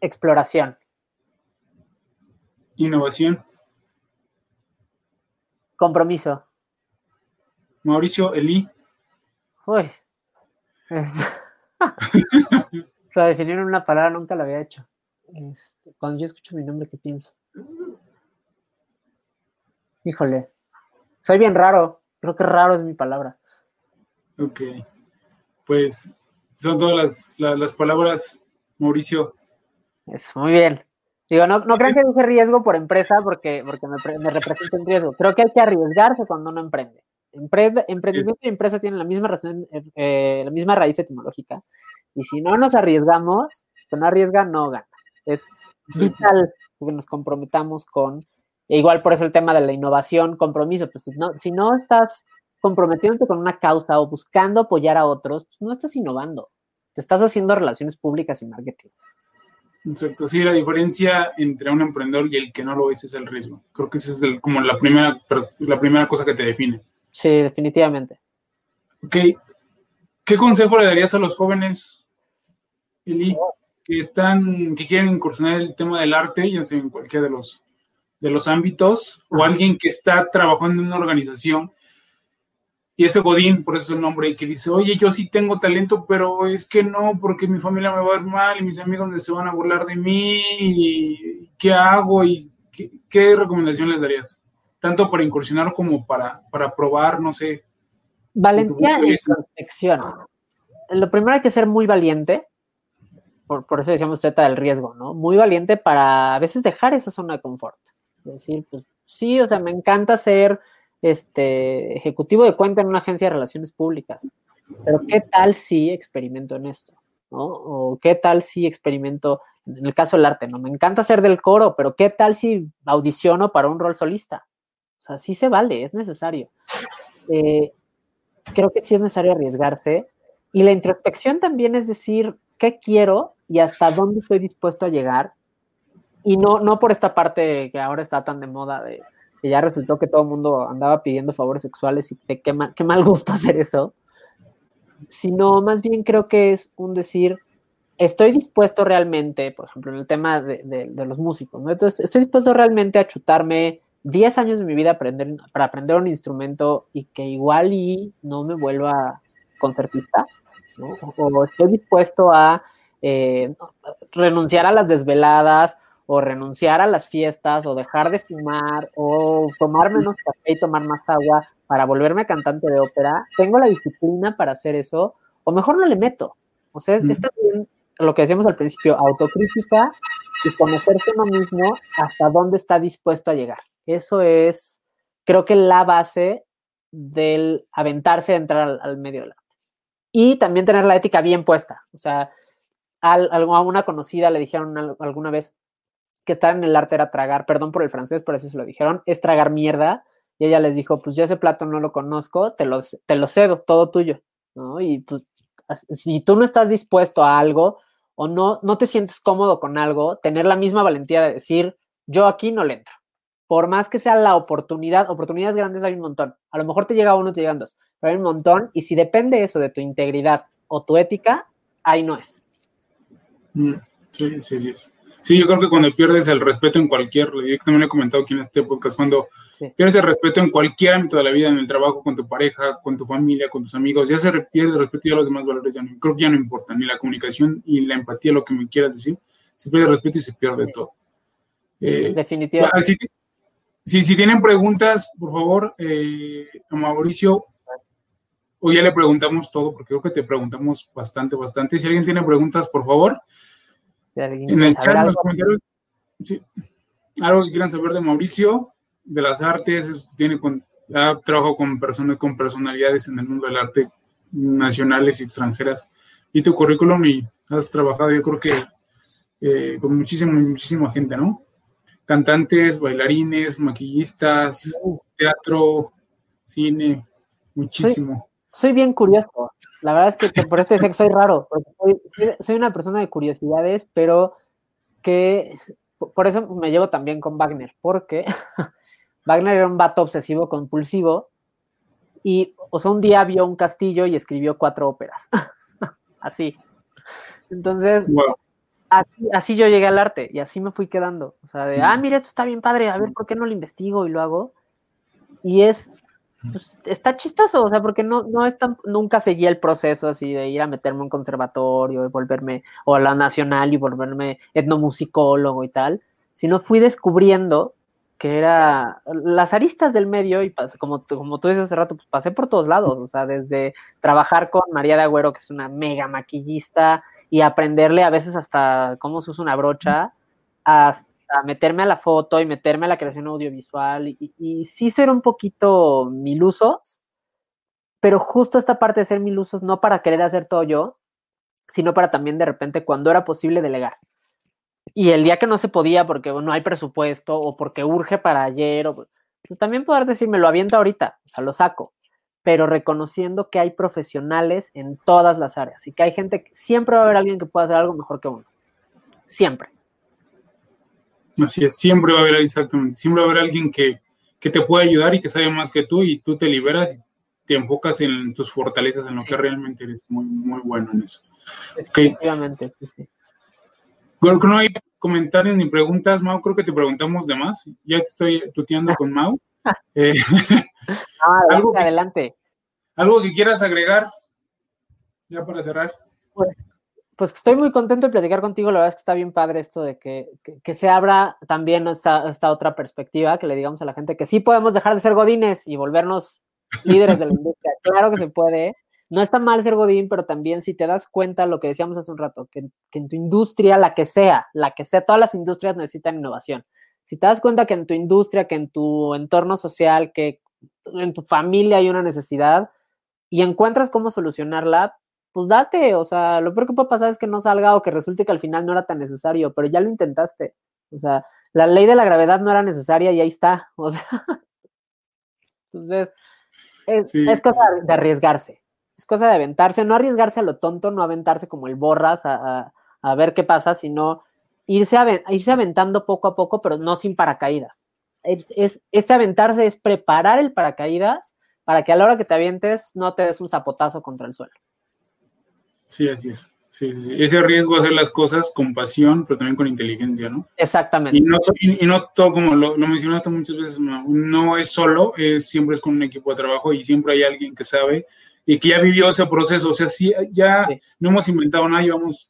Exploración. Innovación. Compromiso. Mauricio Eli. Uy. o sea, definir una palabra nunca la había hecho. Este, cuando yo escucho mi nombre, ¿qué pienso? Híjole. Soy bien raro. Creo que raro es mi palabra. Ok. Pues son todas las, las, palabras, Mauricio. Eso, muy bien. Digo, no, no creo que dije riesgo por empresa porque, porque me, me representa un riesgo. Creo que hay que arriesgarse cuando uno emprende. emprendimiento y empresa tienen la misma razón, eh, la misma raíz etimológica. Y si no nos arriesgamos, que no arriesga, no gana. Es vital que nos comprometamos con, e igual por eso el tema de la innovación, compromiso, pues no, si no estás comprometiéndote con una causa o buscando apoyar a otros, pues no estás innovando, te estás haciendo relaciones públicas y marketing. Exacto, sí, la diferencia entre un emprendedor y el que no lo es es el riesgo. Creo que esa es como la primera, la primera cosa que te define. Sí, definitivamente. Ok, ¿qué consejo le darías a los jóvenes, Eli, que están, que quieren incursionar en el tema del arte, ya sea en cualquiera de los, de los ámbitos, o alguien que está trabajando en una organización y ese Godín, por eso es el nombre, que dice, oye, yo sí tengo talento, pero es que no, porque mi familia me va a ver mal y mis amigos se van a burlar de mí, y ¿qué hago? ¿Y qué, recomendación les darías? Tanto para incursionar como para, para probar, no sé. Valentía y introspección. Lo primero hay que ser muy valiente, por, por eso decíamos trata del riesgo, ¿no? Muy valiente para a veces dejar esa zona de confort. Es decir, pues sí, o sea, me encanta ser este, ejecutivo de cuenta en una agencia de relaciones públicas. Pero ¿qué tal si experimento en esto? ¿no? O qué tal si experimento En el caso del arte, ¿no? Me encanta ser del coro, pero ¿qué tal si audiciono para un rol solista? O sea, sí se vale, es necesario. Eh, creo que sí es necesario arriesgarse. Y la introspección también es decir, ¿qué quiero y hasta dónde estoy dispuesto a llegar? Y no, no por esta parte que ahora está tan de moda de que ya resultó que todo el mundo andaba pidiendo favores sexuales y qué, mal, qué mal gusto hacer eso, sino más bien creo que es un decir, estoy dispuesto realmente, por ejemplo, en el tema de, los músicos, ¿no? Entonces, estoy dispuesto realmente a chutarme 10 años de mi vida aprender, para aprender un instrumento y que igual y no me vuelva concertista, ¿no? O estoy dispuesto a eh, renunciar a las desveladas o renunciar a las fiestas o dejar de fumar o tomar menos café y tomar más agua para volverme cantante de ópera, tengo la disciplina para hacer eso, o mejor no le meto. O sea, está bien lo que decíamos al principio, autocrítica y conocerse uno mismo hasta dónde está dispuesto a llegar. Eso es, creo que la base del aventarse a entrar al, medio del arte. Y también tener la ética bien puesta. O sea, a, a una conocida le dijeron alguna vez, que estar en el arte era tragar, perdón por el francés, por eso se lo dijeron, es tragar mierda. Y ella les dijo, pues yo ese plato no lo conozco, te lo, te lo cedo, todo tuyo, ¿no? Y pues, si tú no estás dispuesto a algo o no, no te sientes cómodo con algo, tener la misma valentía de decir, yo aquí no le entro. Por más que sea la oportunidad, oportunidades grandes hay un montón. A lo mejor te llega uno, te llegan dos, pero hay un montón. Y si depende eso de tu integridad o tu ética, ahí no es. Mm, sí, sí, sí. Sí, yo creo que cuando pierdes el respeto en cualquier, yo también he comentado aquí en este podcast, cuando pierdes el respeto en cualquier ámbito de la vida, en el trabajo, con tu pareja, con tu familia, con tus amigos, ya se pierde el respeto y ya los demás valores ya no, creo que ya no importan, ni la comunicación y la empatía, lo que me quieras decir, se pierde el respeto y se pierde todo. Eh, Definitivamente. Si, si, tienen preguntas, por favor, eh, a Mauricio, o ya le preguntamos todo, porque creo que te preguntamos bastante, bastante. Si alguien tiene preguntas, por favor, en el chat, en los comentarios, sí, algo que quieran saber de Mauricio, de las artes, tiene con, ha trabajado con personas con personalidades en el mundo del arte nacionales y extranjeras. Y tu currículum y has trabajado, yo creo que eh, con muchísima, muchísima gente, ¿no? Cantantes, bailarines, maquillistas, teatro, cine, muchísimo. Soy, bien curioso. La verdad es que por este sexo soy raro, porque soy, una persona de curiosidades, pero que por eso me llevo también con Wagner, porque Wagner era un vato obsesivo compulsivo y, o sea, un día vio un castillo y escribió cuatro óperas. así. Entonces, así, yo llegué al arte y así me fui quedando. O sea, de, ah, mira, esto está bien padre, a ver por qué no lo investigo y lo hago. Y es, pues, está chistoso, o sea, porque no, no es tan, nunca seguía el proceso así de ir a meterme a un conservatorio y volverme, o a la nacional y volverme etnomusicólogo y tal, sino fui descubriendo que era las aristas del medio y como, como tú dices hace rato, pues pasé por todos lados, o sea, desde trabajar con María de Agüero, que es una mega maquillista, y aprenderle a veces hasta cómo se usa una brocha, hasta meterme a la foto y meterme a la creación audiovisual, y, y, sí ser un poquito milusos, pero justo esta parte de ser milusos no para querer hacer todo yo, sino para también de repente cuando era posible delegar. Y el día que no se podía porque no hay presupuesto o porque urge para ayer, o, pues también poder decirme, lo aviento ahorita, o sea, lo saco, pero reconociendo que hay profesionales en todas las áreas y que hay gente, siempre va a haber alguien que pueda hacer algo mejor que uno. Siempre. Así es, siempre va a haber, exactamente, siempre va a haber alguien que, que te puede ayudar y que sabe más que tú y tú te liberas y te enfocas en tus fortalezas, en lo que realmente eres muy, muy bueno en eso. Efectivamente, sí, sí. No hay comentarios ni preguntas, Mau. Creo que te preguntamos de más. Ya te estoy tuteando con Mau. Eh, ah, algo adelante. ¿Algo que quieras agregar? Ya para cerrar. Pues, pues, estoy muy contento de platicar contigo. La verdad es que está bien padre esto de que, que, se abra también esta, esta, otra perspectiva, que le digamos a la gente que sí podemos dejar de ser godines y volvernos líderes de la industria. Claro que se puede no está mal ser Godín, pero también si te das cuenta lo que decíamos hace un rato, que, en tu industria, la que sea, la que sea, todas las industrias necesitan innovación. Si te das cuenta que en tu industria, que en tu entorno social, que en tu familia hay una necesidad y encuentras cómo solucionarla, pues date, o sea, lo peor que puede pasar es que no salga o que resulte que al final no era tan necesario, pero ya lo intentaste. O sea, la ley de la gravedad no era necesaria y ahí está. O sea, entonces, es, cosa de arriesgarse, es cosa de aventarse, no arriesgarse a lo tonto, no aventarse como el borras a, ver qué pasa, sino irse, irse aventando poco a poco, pero no sin paracaídas. Es, es, ese aventarse es preparar el paracaídas para que a la hora que te avientes no te des un zapotazo contra el suelo. Sí, así es. Sí, sí, Ese riesgo de hacer las cosas con pasión, pero también con inteligencia, ¿no? Exactamente. Y no, y, no todo, como lo, mencionaste muchas veces, no, es solo, es, siempre es con un equipo de trabajo y siempre hay alguien que sabe y que ya vivió ese proceso. O sea, sí, ya no hemos inventado nada, llevamos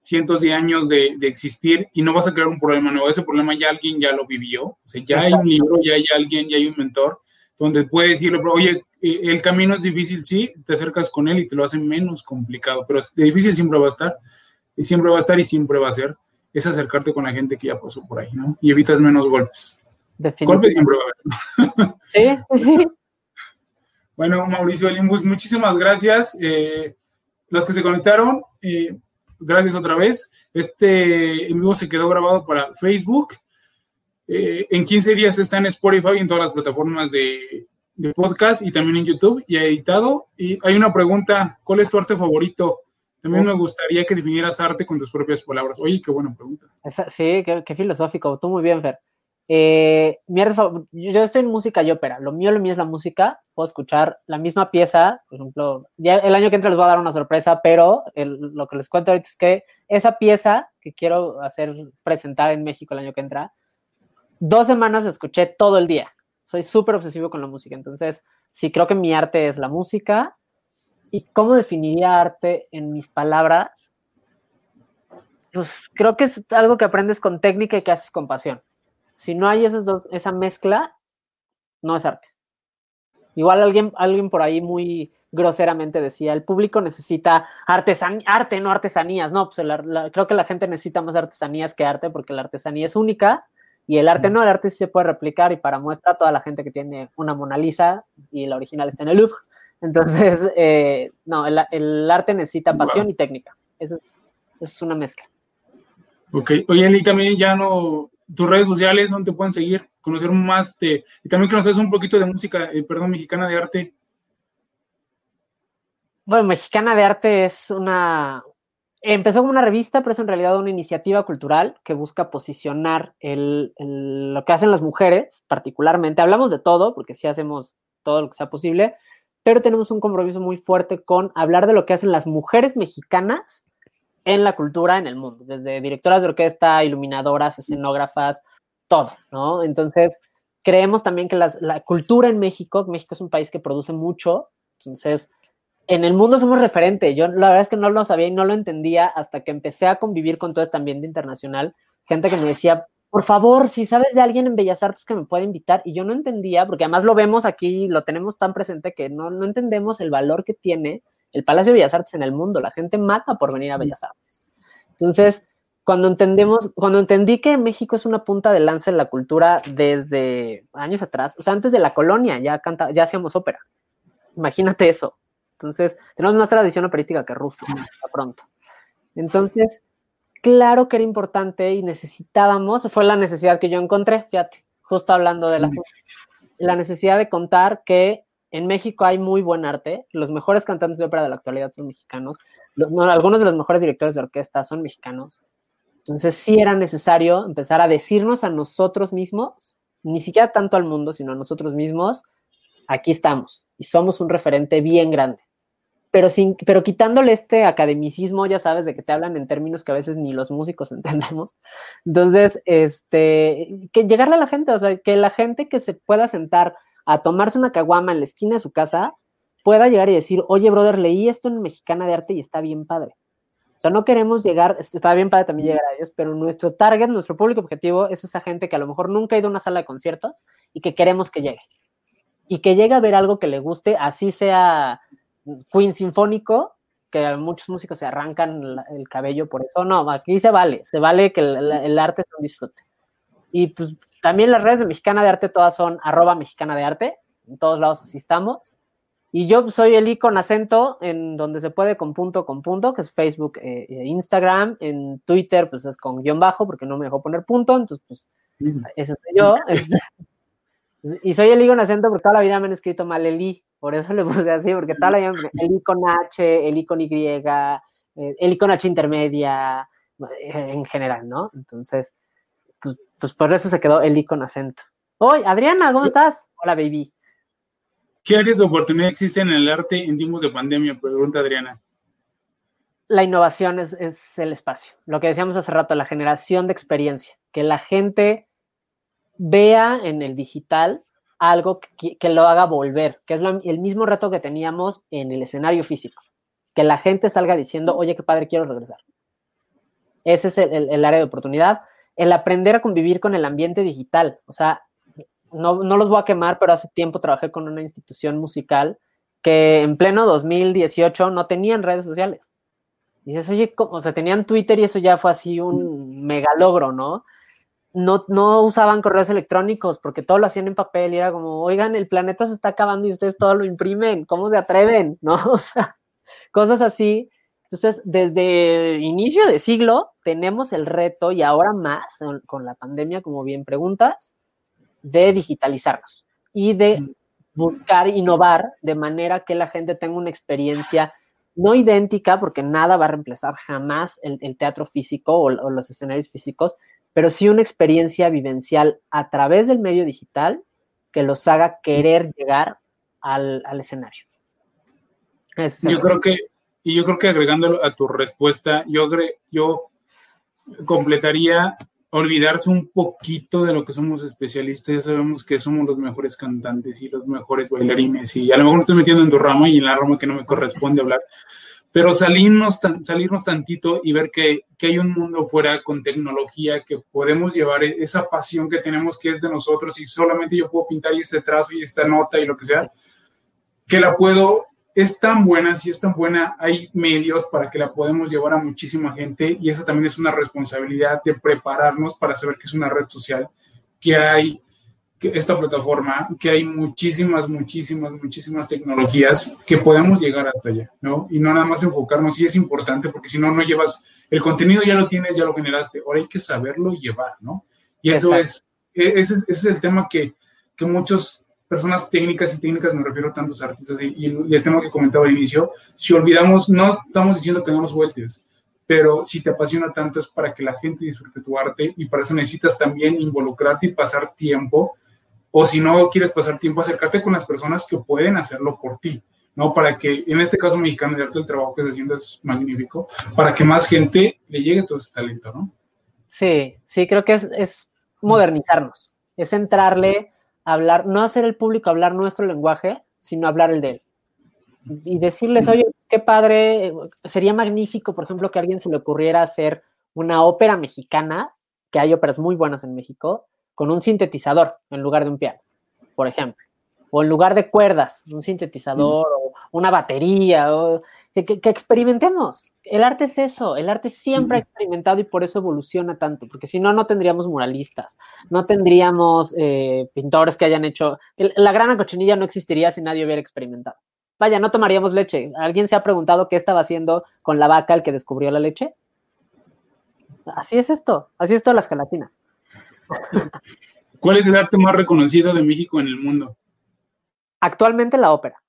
cientos de años de, de, existir y no vas a crear un problema nuevo. Ese problema ya alguien ya lo vivió. O sea, ya hay un libro, ya hay alguien, ya hay un mentor donde puede decirle, oye, eh, el camino es difícil, sí, te acercas con él y te lo hace menos complicado, pero difícil siempre va a estar, y siempre va a estar y siempre va a ser, es acercarte con la gente que ya pasó por ahí, ¿no? Y evitas menos golpes. Golpes siempre va a haber. Sí, sí. Bueno, Mauricio Limbus, muchísimas gracias. Eh, los que se conectaron, eh, gracias otra vez. Este en vivo se quedó grabado para Facebook eh, en 15 días está en Spotify y en todas las plataformas de, podcast y también en YouTube y editado. Y hay una pregunta, ¿cuál es tu arte favorito? También me gustaría que definieras arte con tus propias palabras. Oye, qué buena pregunta. Sí, qué, filosófico. Tú muy bien, Fer. Eh, mi arte yo estoy en música y ópera. Lo mío, lo mío es la música. Puedo escuchar la misma pieza. Por ejemplo, ya el año que entra les voy a dar una sorpresa, pero lo que les cuento ahorita es que esa pieza que quiero hacer presentar en México el año que entra, dos semanas lo escuché todo el día. Soy súper obsesivo con la música. Entonces, sí creo que mi arte es la música. ¿Y cómo definiría arte en mis palabras? Pues creo que es algo que aprendes con técnica y que haces con pasión. Si no hay esa mezcla, no es arte. Igual alguien, alguien por ahí muy groseramente decía, el público necesita artesan arte, no artesanías. No, pues creo que la gente necesita más artesanías que arte porque la artesanía es única y el arte no, el arte sí se puede replicar y para muestra toda la gente que tiene una Mona Lisa y la original está en el Louvre. Entonces, eh, no, el, arte necesita pasión y técnica. Eso, es una mezcla. Ok, oye, y también ya no, tus redes sociales, ¿dónde te pueden seguir? Conocer más de, y también conocer un poquito de música, eh, perdón, mexicana de arte. Bueno, Mexicana de Arte es una, empezó como una revista, pero es en realidad una iniciativa cultural que busca posicionar lo que hacen las mujeres, particularmente. Hablamos de todo, porque sí hacemos todo lo que sea posible, pero tenemos un compromiso muy fuerte con hablar de lo que hacen las mujeres mexicanas en la cultura en el mundo, desde directoras de orquesta, iluminadoras, escenógrafas, todo, ¿no? Entonces, creemos también que la cultura en México, México es un país que produce mucho, entonces en el mundo somos referente. Yo la verdad es que no lo sabía y no lo entendía hasta que empecé a convivir con todo este ambiente internacional. Gente que me decía, por favor, si sabes de alguien en Bellas Artes que me pueda invitar. Y yo no entendía, porque además lo vemos aquí, lo tenemos tan presente que no, no entendemos el valor que tiene el Palacio de Bellas Artes en el mundo. La gente mata por venir a Bellas Artes. Entonces, cuando entendemos, cuando entendí que México es una punta de lanza en la cultura desde años atrás, o sea, antes de la colonia ya canta, ya hacíamos ópera. Imagínate eso. Entonces, tenemos más tradición operística que Rusia, pronto. Entonces, claro que era importante y necesitábamos, fue la necesidad que yo encontré, fíjate, justo hablando de la, la necesidad de contar que en México hay muy buen arte, los mejores cantantes de ópera de la actualidad son mexicanos, algunos de los mejores directores de orquesta son mexicanos. Entonces sí era necesario empezar a decirnos a nosotros mismos, ni siquiera tanto al mundo, sino a nosotros mismos, aquí estamos y somos un referente bien grande pero, sin, pero quitándole este academicismo, ya sabes, de que te hablan en términos que a veces ni los músicos entendemos. Entonces, este, que llegarle a la gente, o sea, que la gente que se pueda sentar a tomarse una caguama en la esquina de su casa pueda llegar y decir, oye, brother, leí esto en Mexicana de Arte y está bien padre. O sea, no queremos llegar, está bien padre también llegar a ellos, pero nuestro target, nuestro público objetivo es esa gente que a lo mejor nunca ha ido a una sala de conciertos y que queremos que llegue. Y que llegue a ver algo que le guste, así sea Queen Sinfónico, que muchos músicos se arrancan el cabello por eso. No, aquí se vale, se vale que el, arte es un disfrute. Y pues también las redes de Mexicana de Arte todas son arroba mexicana de arte, en todos lados así estamos. Y yo soy el i con acento en donde se puede con punto con punto, que es Facebook e Instagram. En Twitter, pues es con guion bajo, porque no me dejó poner punto. Entonces, pues, eso soy yo. y soy el i con acento porque toda la vida me han escrito mal el i. Por eso le puse así, porque toda la vida el i con H, el i con Y, el i con H intermedia, en general, ¿no? Entonces, pues, pues por eso se quedó el i con acento. Hoy, Adriana, ¿cómo estás? Hola, baby. ¿Qué áreas de oportunidad existen en el arte en tiempos de pandemia? Pregunta Adriana. La innovación es, el espacio. Lo que decíamos hace rato, la generación de experiencia. Que la gente vea en el digital algo que, lo haga volver, que es el mismo reto que teníamos en el escenario físico. Que la gente salga diciendo, oye, qué padre, quiero regresar. Ese es el área de oportunidad. El aprender a convivir con el ambiente digital. O sea, no, no los voy a quemar, pero hace tiempo trabajé con una institución musical que en pleno 2018 no tenían redes sociales. Y dices, oye, o sea, tenían Twitter y eso ya fue así un mega logro, ¿no? No, no usaban correos electrónicos porque todo lo hacían en papel y era como, oigan, el planeta se está acabando y ustedes todo lo imprimen, ¿cómo se atreven? ¿No? O sea, cosas así. Entonces, desde inicio de siglo tenemos el reto y ahora más con la pandemia, como bien preguntas, de digitalizarnos y de buscar innovar de manera que la gente tenga una experiencia no idéntica, porque nada va a reemplazar jamás el, teatro físico o, los escenarios físicos, pero sí una experiencia vivencial a través del medio digital que los haga querer llegar al, escenario. yo creo que, y yo creo que agregándolo a tu respuesta, yo, yo completaría olvidarse un poquito de lo que somos especialistas. Ya sabemos que somos los mejores cantantes y los mejores bailarines. Y a lo mejor estoy metiendo en tu rama y en la rama que no me corresponde hablar. Pero salirnos, salirnos tantito y ver que, que hay un mundo fuera con tecnología, que podemos llevar esa pasión que tenemos que es de nosotros y solamente yo puedo pintar y este trazo y esta nota y lo que sea, que la puedo es tan buena, si es tan buena, hay medios para que la podemos llevar a muchísima gente y esa también es una responsabilidad de prepararnos para saber que es una red social, que hay que esta plataforma, que hay muchísimas, muchísimas, muchísimas tecnologías que podemos llegar hasta allá, ¿no? Y no nada más enfocarnos, y es importante porque si no, no llevas, el contenido ya lo tienes, ya lo generaste, ahora hay que saberlo llevar, ¿no? Y eso es, e, ese, ese es el tema que, que muchos personas técnicas y técnicas, me refiero a tantos artistas y, el tema que comentaba al inicio, si olvidamos, no estamos diciendo que no nos vueltes, pero si te apasiona tanto es para que la gente disfrute tu arte y para eso necesitas también involucrarte y pasar tiempo, o si no quieres pasar tiempo, acercarte con las personas que pueden hacerlo por ti, ¿no? Para que, en este caso mexicano, de arte, el trabajo que estás haciendo es magnífico, para que más gente le llegue todo ese talento, ¿no? Sí, sí, creo que es, es modernizarnos, es entrarle hablar, no hacer el público hablar nuestro lenguaje, sino hablar el de él. Y decirles, oye, qué padre, sería magnífico, por ejemplo, que a alguien se le ocurriera hacer una ópera mexicana, que hay óperas muy buenas en México, con un sintetizador en lugar de un piano, por ejemplo. O en lugar de cuerdas, un sintetizador o una batería, o que, experimentemos. El arte es eso, el arte siempre ha experimentado y por eso evoluciona tanto, porque si no, no tendríamos muralistas, no tendríamos eh, pintores que hayan hecho, la grana cochinilla no existiría si nadie hubiera experimentado. Vaya, no tomaríamos leche. ¿Alguien se ha preguntado qué estaba haciendo con la vaca el que descubrió la leche? Así es esto, así es todas las gelatinas. ¿Cuál es el arte más reconocido de México en el mundo? Actualmente la ópera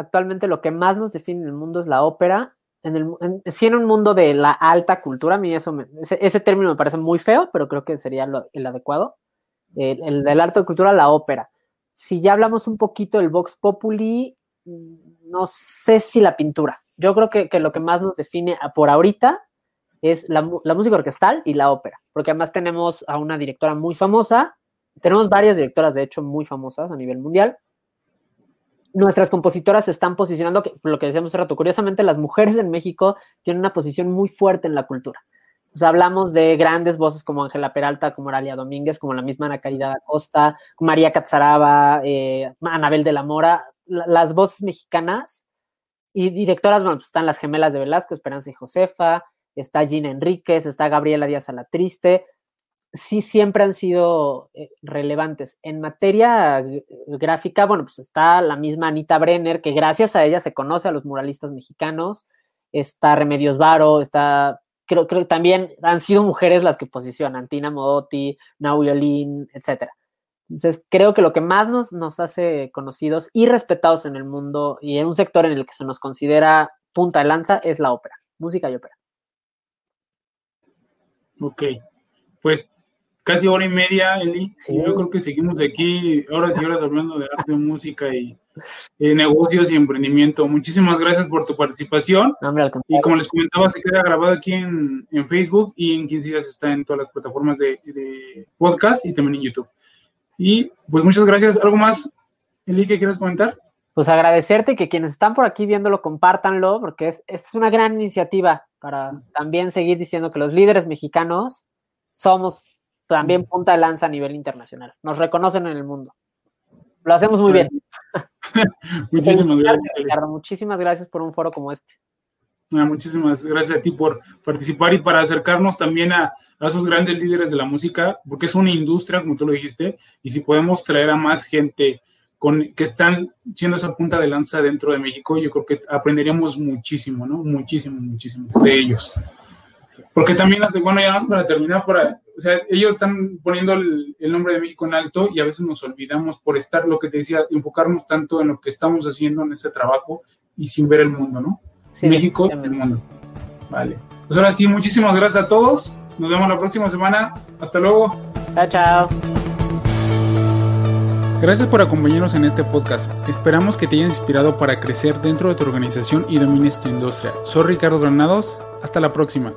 actualmente lo que más nos define en el mundo es la ópera. En el, sí, en un mundo de la alta cultura, a mí eso ese, término me parece muy feo, pero creo que sería el adecuado. El, el de la alta cultura, la ópera. Si ya hablamos un poquito del Vox Populi, no sé si la pintura. Yo creo que, que lo que más nos define por ahorita es la, la, música orquestal y la ópera, porque además tenemos a una directora muy famosa, tenemos varias directoras, de hecho, muy famosas a nivel mundial, nuestras compositoras se están posicionando, que, lo que decíamos hace rato, curiosamente las mujeres en México tienen una posición muy fuerte en la cultura. O hablamos de grandes voces como Ángela Peralta, como Aralia Domínguez, como la misma Ana Caridad Acosta, María Catzaraba, eh, Anabel de la Mora, las voces mexicanas y directoras, bueno, pues están las gemelas de Velasco, Esperanza y Josefa, está Gina Enríquez, está Gabriela Díaz Alatriste, sí siempre han sido eh, relevantes. En materia gráfica, bueno, pues está la misma Anita Brenner, que gracias a ella se conoce a los muralistas mexicanos, está Remedios Varo, está, creo, creo que también han sido mujeres las que posicionan, Tina Modotti, Nauyolín, etcétera. Entonces, creo que lo que más nos, nos hace conocidos y respetados en el mundo y en un sector en el que se nos considera punta de lanza es la ópera, música y ópera. Ok, pues casi hora y media, Eli. Yo creo que seguimos de aquí horas y horas hablando de arte, música y negocios y emprendimiento. Muchísimas gracias por tu participación. y como les comentaba, se queda grabado aquí en, Facebook y en 15 días está en todas las plataformas de, podcast y también en YouTube. Y pues muchas gracias. ¿Algo más, Eli, que quieras comentar? Pues agradecerte que quienes están por aquí viéndolo compartanlo, porque es, es una gran iniciativa para también seguir diciendo que los líderes mexicanos somos también punta de lanza a nivel internacional. Nos reconocen en el mundo. Lo hacemos muy bien. muchísimas gracias. Ricardo. Muchísimas gracias por un foro como este. Ah, muchísimas gracias a ti por participar y para acercarnos también a, a, esos grandes líderes de la música, porque es una industria, como tú lo dijiste, y si podemos traer a más gente con, que están siendo esa punta de lanza dentro de México, yo creo que aprenderíamos muchísimo, ¿no? Muchísimo, muchísimo de ellos. Porque también hace, bueno, ya más para terminar, para, o sea, ellos están poniendo el, nombre de México en alto y a veces nos olvidamos por estar, lo que te decía, enfocarnos tanto en lo que estamos haciendo en ese trabajo y sin ver el mundo, ¿no? Sí, México y el mundo. Vale. Pues ahora sí, muchísimas gracias a todos. Nos vemos la próxima semana. Hasta luego. Chao, chao. Gracias por acompañarnos en este podcast. Esperamos que te haya inspirado para crecer dentro de tu organización y domines tu industria. Soy Ricardo Granados. Hasta la próxima.